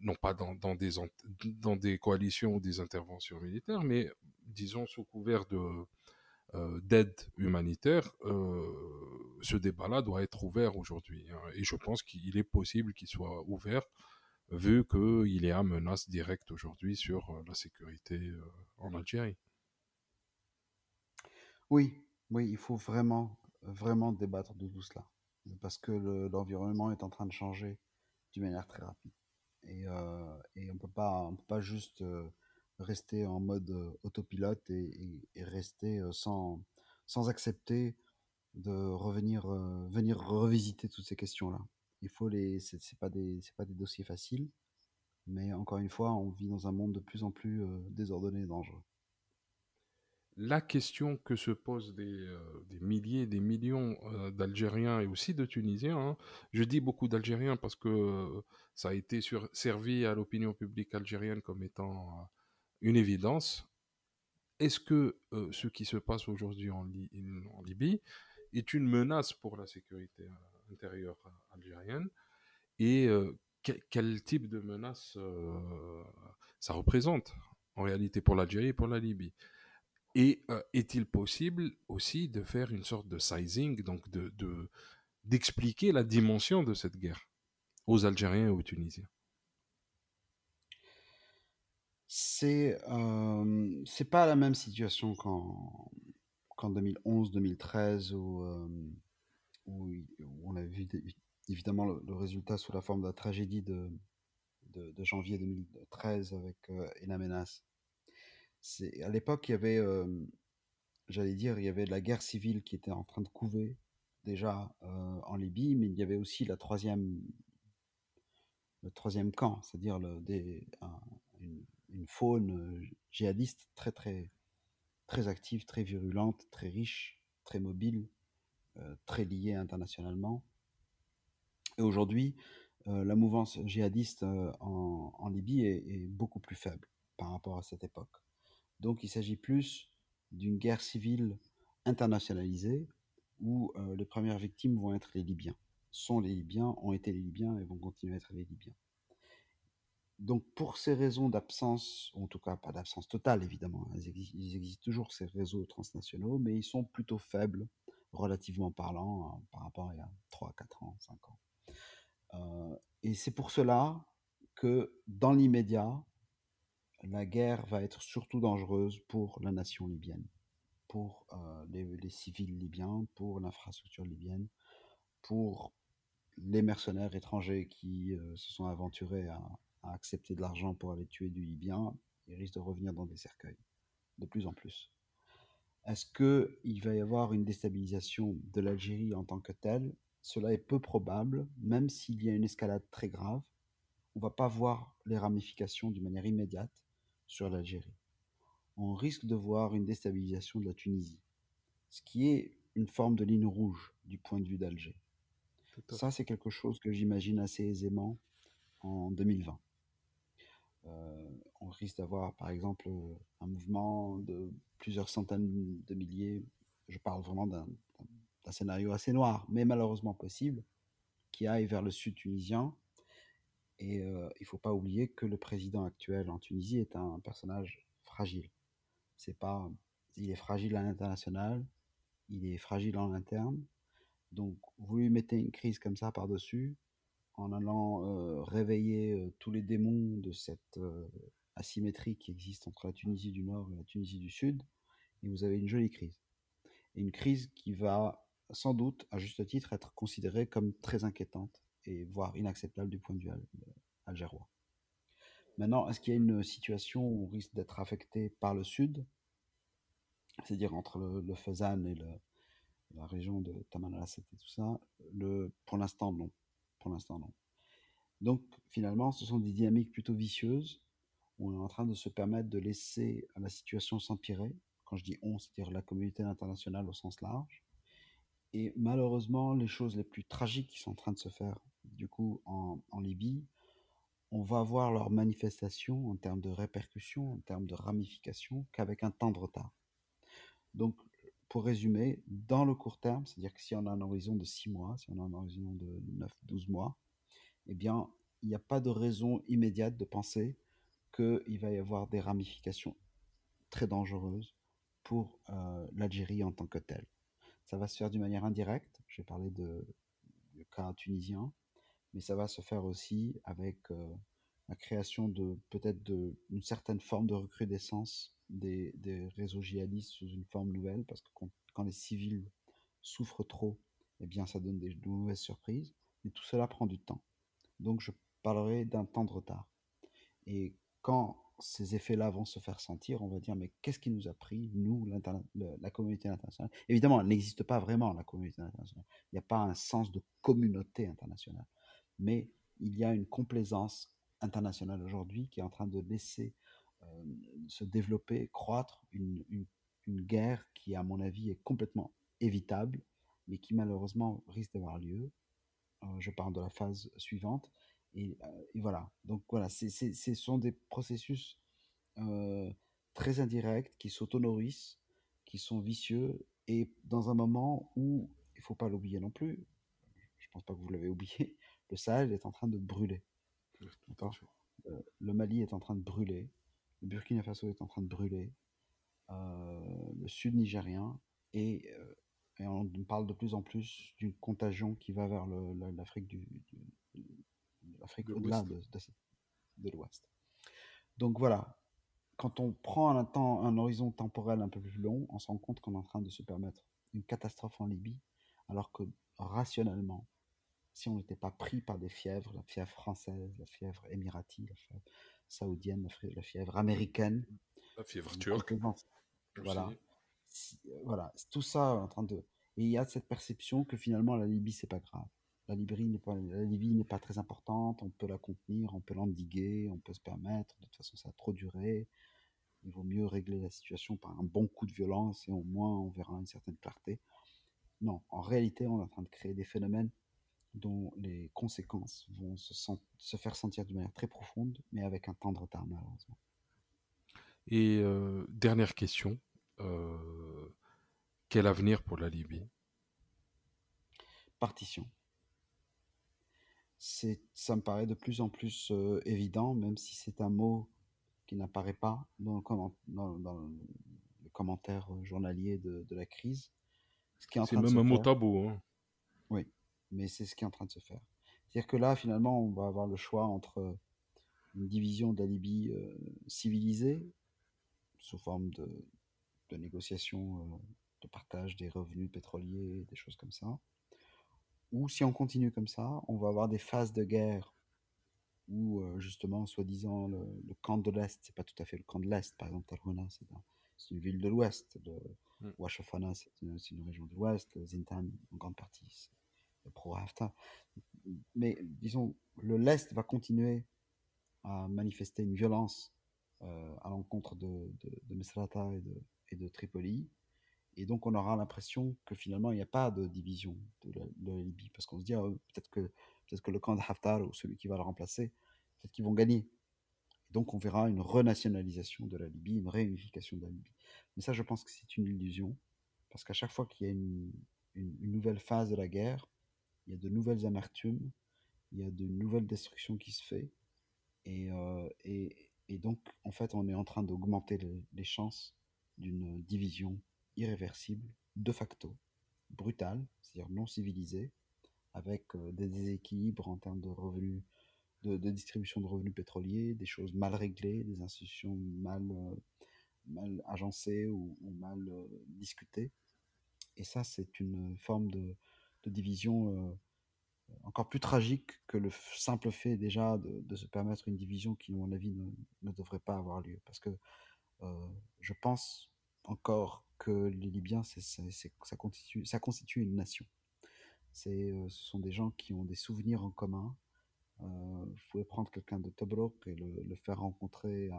S1: non pas dans des coalitions ou des interventions militaires, mais disons sous couvert de, d'aide humanitaire, ce débat-là doit être ouvert aujourd'hui. Hein. et je pense qu'il est possible qu'il soit ouvert vu qu'il y a menace directe aujourd'hui sur euh, la sécurité euh, en Algérie.
S2: Oui, oui, il faut vraiment, vraiment débattre de tout cela, parce que l'environnement est en train de changer d'une manière très rapide. Et, euh, et on on peut pas juste rester en mode autopilote et, rester sans, sans accepter de revenir, venir revisiter toutes ces questions-là. Il faut les, c'est pas des, c'est pas des dossiers faciles, mais encore une fois, on vit dans un monde de plus en plus euh, désordonné et dangereux.
S1: la question que se posent des, euh, des milliers, des millions euh, d'Algériens et aussi de Tunisiens, hein. je dis beaucoup d'Algériens parce que euh, ça a été sur, servi à l'opinion publique algérienne comme étant une évidence. Est-ce que ce qui se passe aujourd'hui en, Libye est une menace pour la sécurité intérieure algérienne? Et quel type de menace ça représente en réalité pour l'Algérie et pour la Libye? Et euh, est-il possible aussi de faire une sorte de sizing, donc de, d'expliquer la dimension de cette guerre aux Algériens et aux Tunisiens?
S2: C'est euh, pas la même situation qu'en, qu'en 2011-2013 où, euh, où, on a vu évidemment le, résultat sous la forme de la tragédie de, de, janvier 2013 avec euh, Enamenas c'est à l'époque il y avait, j'allais dire, il y avait de la guerre civile qui était en train de couver déjà en Libye, mais il y avait aussi la troisième, le troisième camp, c'est-à-dire des, une, une, faune djihadiste très très très active, très virulente, très riche, très mobile, très liée internationalement. Et aujourd'hui, la mouvance djihadiste en, Libye est, beaucoup plus faible par rapport à cette époque. Donc il s'agit plus d'une guerre civile internationalisée où euh, les premières victimes vont être les Libyens. Sont les Libyens, ont été les Libyens et vont continuer à être les Libyens. Donc pour ces raisons d'absence, en tout cas pas d'absence totale évidemment, hein, ils toujours ces réseaux transnationaux, mais ils sont plutôt faibles, relativement parlant, hein, par rapport à il y a 3, 4 ans, 5 ans. Euh, et c'est pour cela que dans l'immédiat, la guerre va être surtout dangereuse pour la nation libyenne, pour euh, les, civils libyens, pour l'infrastructure libyenne, pour les mercenaires étrangers qui euh, se sont aventurés à, accepter de l'argent pour aller tuer du Libyen, ils risquent de revenir dans des cercueils, de plus en plus. Est-ce qu'il va y avoir une déstabilisation de l'Algérie en tant que telle? Cela est peu probable, même s'il y a une escalade très grave. On ne va pas voir les ramifications d'une manière immédiate, sur l'Algérie. On risque de voir une déstabilisation de la Tunisie, ce qui est une forme de ligne rouge du point de vue d'Alger. Ça, c'est quelque chose que j'imagine assez aisément en 2020. Euh, on risque d'avoir, par exemple, un mouvement de plusieurs centaines de milliers, je parle vraiment d'un scénario assez noir, mais malheureusement possible, qui aille vers le sud tunisien et euh, il ne faut pas oublier que le président actuel en Tunisie est un personnage fragile. C'est pas, il est fragile à l'international, il est fragile en interne. Donc, vous lui mettez une crise comme ça par-dessus, en allant réveiller tous les démons de cette asymétrie qui existe entre la Tunisie du Nord et la Tunisie du Sud, et vous avez une jolie crise. Une crise qui va sans doute, à juste titre, être considérée comme très inquiétante et voire inacceptable du point de vue algérois. Maintenant, est-ce qu'il y a une situation où on risque d'être affecté par le sud, c'est-à-dire entre le, le et la région de Tamanrasset et tout ça Pour l'instant, non. Pour l'instant, non. Donc, finalement, ce sont des dynamiques plutôt vicieuses on est en train de se permettre de laisser la situation s'empirer. Quand je dis on, c'est-à-dire la communauté internationale au sens large. Et malheureusement, les choses les plus tragiques qui sont en train de se faire du coup en, Libye, on va voir leur manifestation en termes de répercussions, en termes de ramifications, qu'avec un temps de retard. Donc, pour résumer, dans le court terme, c'est-à-dire que si on a un horizon de 6 mois, si on a un horizon de 9-12 mois, eh bien, il n'y a pas de raison immédiate de penser qu'il va y avoir des ramifications très dangereuses pour euh, l'Algérie en tant que telle. Ça va se faire d'une manière indirecte, j'ai parlé de, du cas tunisien, mais ça va se faire aussi avec euh, la création de peut-être d'une certaine forme de recrudescence des, des, réseaux djihadistes sous une forme nouvelle, parce que quand, les civils souffrent trop, eh bien ça donne des, de mauvaises surprises, mais tout cela prend du temps. Donc je parlerai d'un temps de retard. Et quand ces effets-là vont se faire sentir, on va dire, mais qu'est-ce qui nous a pris, nous, la communauté internationale? Évidemment, elle n'existe pas vraiment, la communauté internationale. Il n'y a pas un sens de communauté internationale mais il y a une complaisance internationale aujourd'hui qui est en train de laisser euh, se développer, croître une, une guerre qui, à mon avis, est complètement évitable, mais qui malheureusement risque d'avoir lieu. Euh, je parle de la phase suivante. Et, euh, voilà. Donc voilà, ce sont des processus très indirects qui s'auto-nourrissent, qui sont vicieux, et dans un moment où, il faut pas l'oublier non plus, je pense pas que vous l'avez oublié, le Sahel est en train de brûler.
S1: Tout.
S2: Euh, le Mali est en train de brûler, le Burkina Faso est en train de brûler, euh, le sud nigérien, et, euh, et on parle de plus en plus d'une contagion qui va vers l'Afrique du, du- l'Afrique au-delà
S1: l'Ouest.
S2: de, de, de l'Ouest. Donc voilà, quand on prend un, temps, un horizon temporel un peu plus long, on se rend compte qu'on est en train de se permettre une catastrophe en Libye, alors que rationnellement, si on n'était pas pris par des fièvres, la fièvre française, la fièvre émirati, la fièvre saoudienne, la fièvre, américaine,
S1: La fièvre turque.
S2: Voilà. Euh, voilà, tout ça en train de. Et il y a cette perception que finalement la Libye c'est pas grave. La Libye n'est pas, la Libye n'est pas très importante. On peut la contenir, on peut l'endiguer, on peut se permettre. De toute façon, ça a trop duré. Il vaut mieux régler la situation par un bon coup de violence et au moins on verra une certaine clarté. Non, en réalité, on est en train de créer des phénomènes dont les conséquences vont se, sent- se faire sentir de manière très profonde, mais avec un temps de retard malheureusement.
S1: Et euh, dernière question. euh, quel avenir pour la Libye?
S2: Partition. Ça me paraît de plus en plus euh, évident, même si c'est un mot qui n'apparaît pas dans le, comment- dans, dans le commentaire journalier de, de la crise. Ce qui est en
S1: C'est
S2: train de
S1: même
S2: se
S1: un mot tabou. Hein.
S2: Oui, mais c'est ce qui est en train de se faire. C'est-à-dire que là, finalement, on va avoir le choix entre une division de la Libye euh, civilisée, sous forme de, de négociations, euh, de partage des revenus pétroliers, des choses comme ça, ou si on continue comme ça, on va avoir des phases de guerre où, euh, justement, soi-disant, le, le camp de l'Est, c'est pas tout à fait le camp de l'Est, par exemple, Tarhuna, c'est un- c'est une ville de l'Ouest, le
S1: Mm.
S2: C'est une, une région de l'Ouest, Zintan, en grande partie, c'est pro-Haftar. Mais disons, le l'Est va continuer à manifester une violence euh, à l'encontre de, de, de Misrata et de, et de Tripoli. Et donc, on aura l'impression que finalement, il n'y a pas de division de la, Libye. Parce qu'on se dit, ah, peut-être que, peut que le camp de Haftar ou celui qui va le remplacer, peut-être qu'ils vont gagner. Donc, on verra une renationalisation de la Libye, une réunification de la Libye. Mais ça, je pense que c'est une illusion. Parce qu'à chaque fois qu'il y a une, une nouvelle phase de la guerre, il y a de nouvelles amertumes, il y a de nouvelles destructions qui se fait. Et, euh, et, et donc, en fait, on est en train d'augmenter les, chances d'une division irréversible, de facto, brutale, c'est-à-dire non civilisée, avec euh, des déséquilibres en termes de revenus, de, distribution de revenus pétroliers, des choses mal réglées, des institutions mal, euh, mal agencées ou, mal discutées. Et ça, c'est une forme de, de division euh, encore plus tragique que le simple fait déjà de, se permettre une division qui, à mon avis, ne, devrait pas avoir lieu. Parce que euh, je pense encore que les Libyens, ça, constitue, une nation. Euh, ce sont des gens qui ont des souvenirs en commun. Euh, vous pouvez prendre quelqu'un de Tobruk et le, faire rencontrer,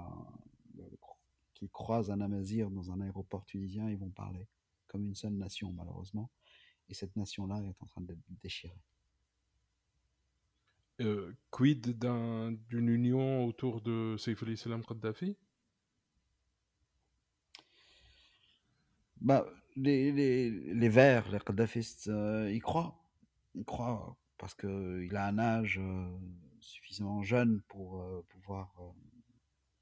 S2: qu'il croise un Amazir dans un aéroport tunisien, ils vont parler comme une seule nation, malheureusement. Et cette nation-là est en train d'être déchirée.
S1: Euh, quid d'un- d'une union autour de Saif al-Islam Kadhafi?
S2: Bah, les, les, les Verts, les Kadhafistes, euh, ils croient. Ils croient parce qu'il a un âge euh, suffisamment jeune pour euh, pouvoir euh,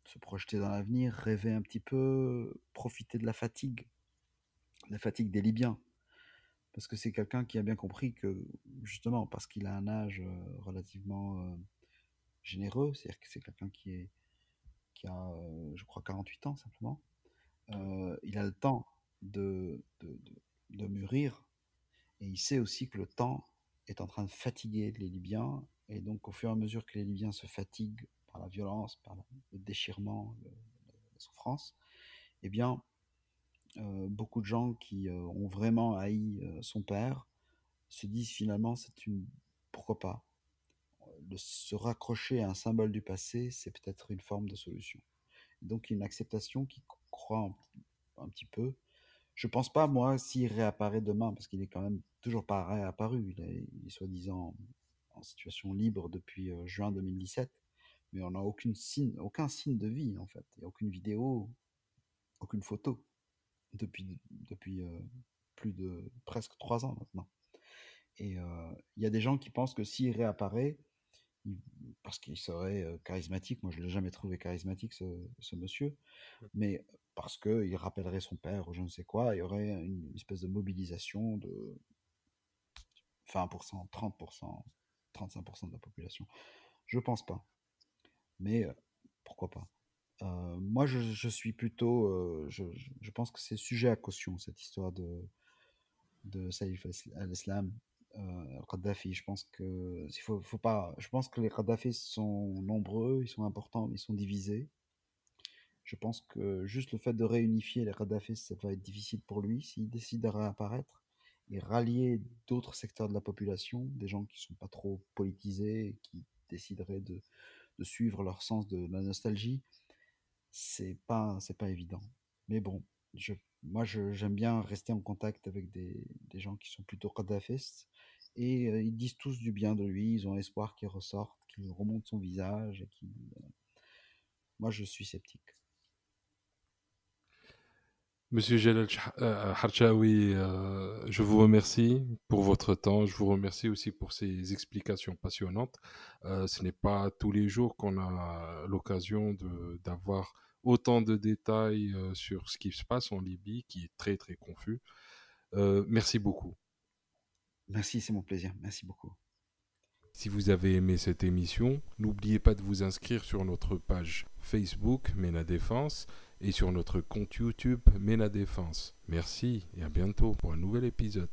S2: se projeter dans l'avenir, rêver un petit peu, profiter de la fatigue, la fatigue des Libyens. Parce que c'est quelqu'un qui a bien compris que, justement, parce qu'il a un âge euh, relativement euh, généreux, c'est-à-dire que c'est quelqu'un qui, qui a, euh, je crois, 48 ans simplement, il a le temps de, de, de, mûrir et il sait aussi que le temps est en train de fatiguer les Libyens et donc au fur et à mesure que les Libyens se fatiguent par la violence, par le déchirement, la souffrance, eh bien, beaucoup de gens qui euh, ont vraiment haï euh, son père se disent finalement c'est une pourquoi pas de se raccrocher à un symbole du passé c'est peut-être une forme de solution donc une acceptation qui croit un, petit peu Je pense pas, moi, s'il réapparaît demain, parce qu'il est quand même toujours pas réapparu. Il est, soi-disant en situation libre depuis euh, juin 2017, mais on n'a signe, aucun signe de vie, en fait. A aucune vidéo, aucune photo depuis, depuis euh, plus de presque trois ans maintenant. Et euh, il y a des gens qui pensent que s'il réapparaît, parce qu'il serait euh, charismatique, moi je ne l'ai jamais trouvé charismatique ce, ce monsieur, mais parce qu'il rappellerait son père ou je ne sais quoi, il y aurait une espèce de mobilisation de 20%, 30%, 35% de la population. Je pense pas, mais pourquoi pas? Euh, moi je, suis plutôt, euh, je, pense que c'est sujet à caution cette histoire de, de Saïf al-Islam, euh, Kadhafi. Je pense que il faut, pas. Je pense que les Kadhafis sont nombreux, ils sont importants, mais ils sont divisés. Je pense que juste le fait de réunifier les Kadhafis, ça va être difficile pour lui s'il décide de réapparaître et rallier d'autres secteurs de la population, des gens qui sont pas trop politisés, qui décideraient de, de suivre leur sens de la nostalgie. C'est pas, c'est pas évident. Mais bon, je, moi, j'aime bien rester en contact avec des, des gens qui sont plutôt kadhafistes. Et euh, ils disent tous du bien de lui, ils ont espoir qu'il ressorte, qu'il remonte son visage. Et euh, Moi, je suis sceptique.
S1: Monsieur Jalal euh, Harchaoui, euh, je vous remercie pour votre temps. Je vous remercie aussi pour ces explications passionnantes. Euh, ce n'est pas tous les jours qu'on a l'occasion d'avoir autant de détails euh, sur ce qui se passe en Libye, qui est très très confus. Merci beaucoup.
S2: Merci, c'est mon plaisir. Merci beaucoup.
S1: Si vous avez aimé cette émission, n'oubliez pas de vous inscrire sur notre page Facebook Mena Défense et sur notre compte YouTube Mena Défense. Merci et à bientôt pour un nouvel épisode.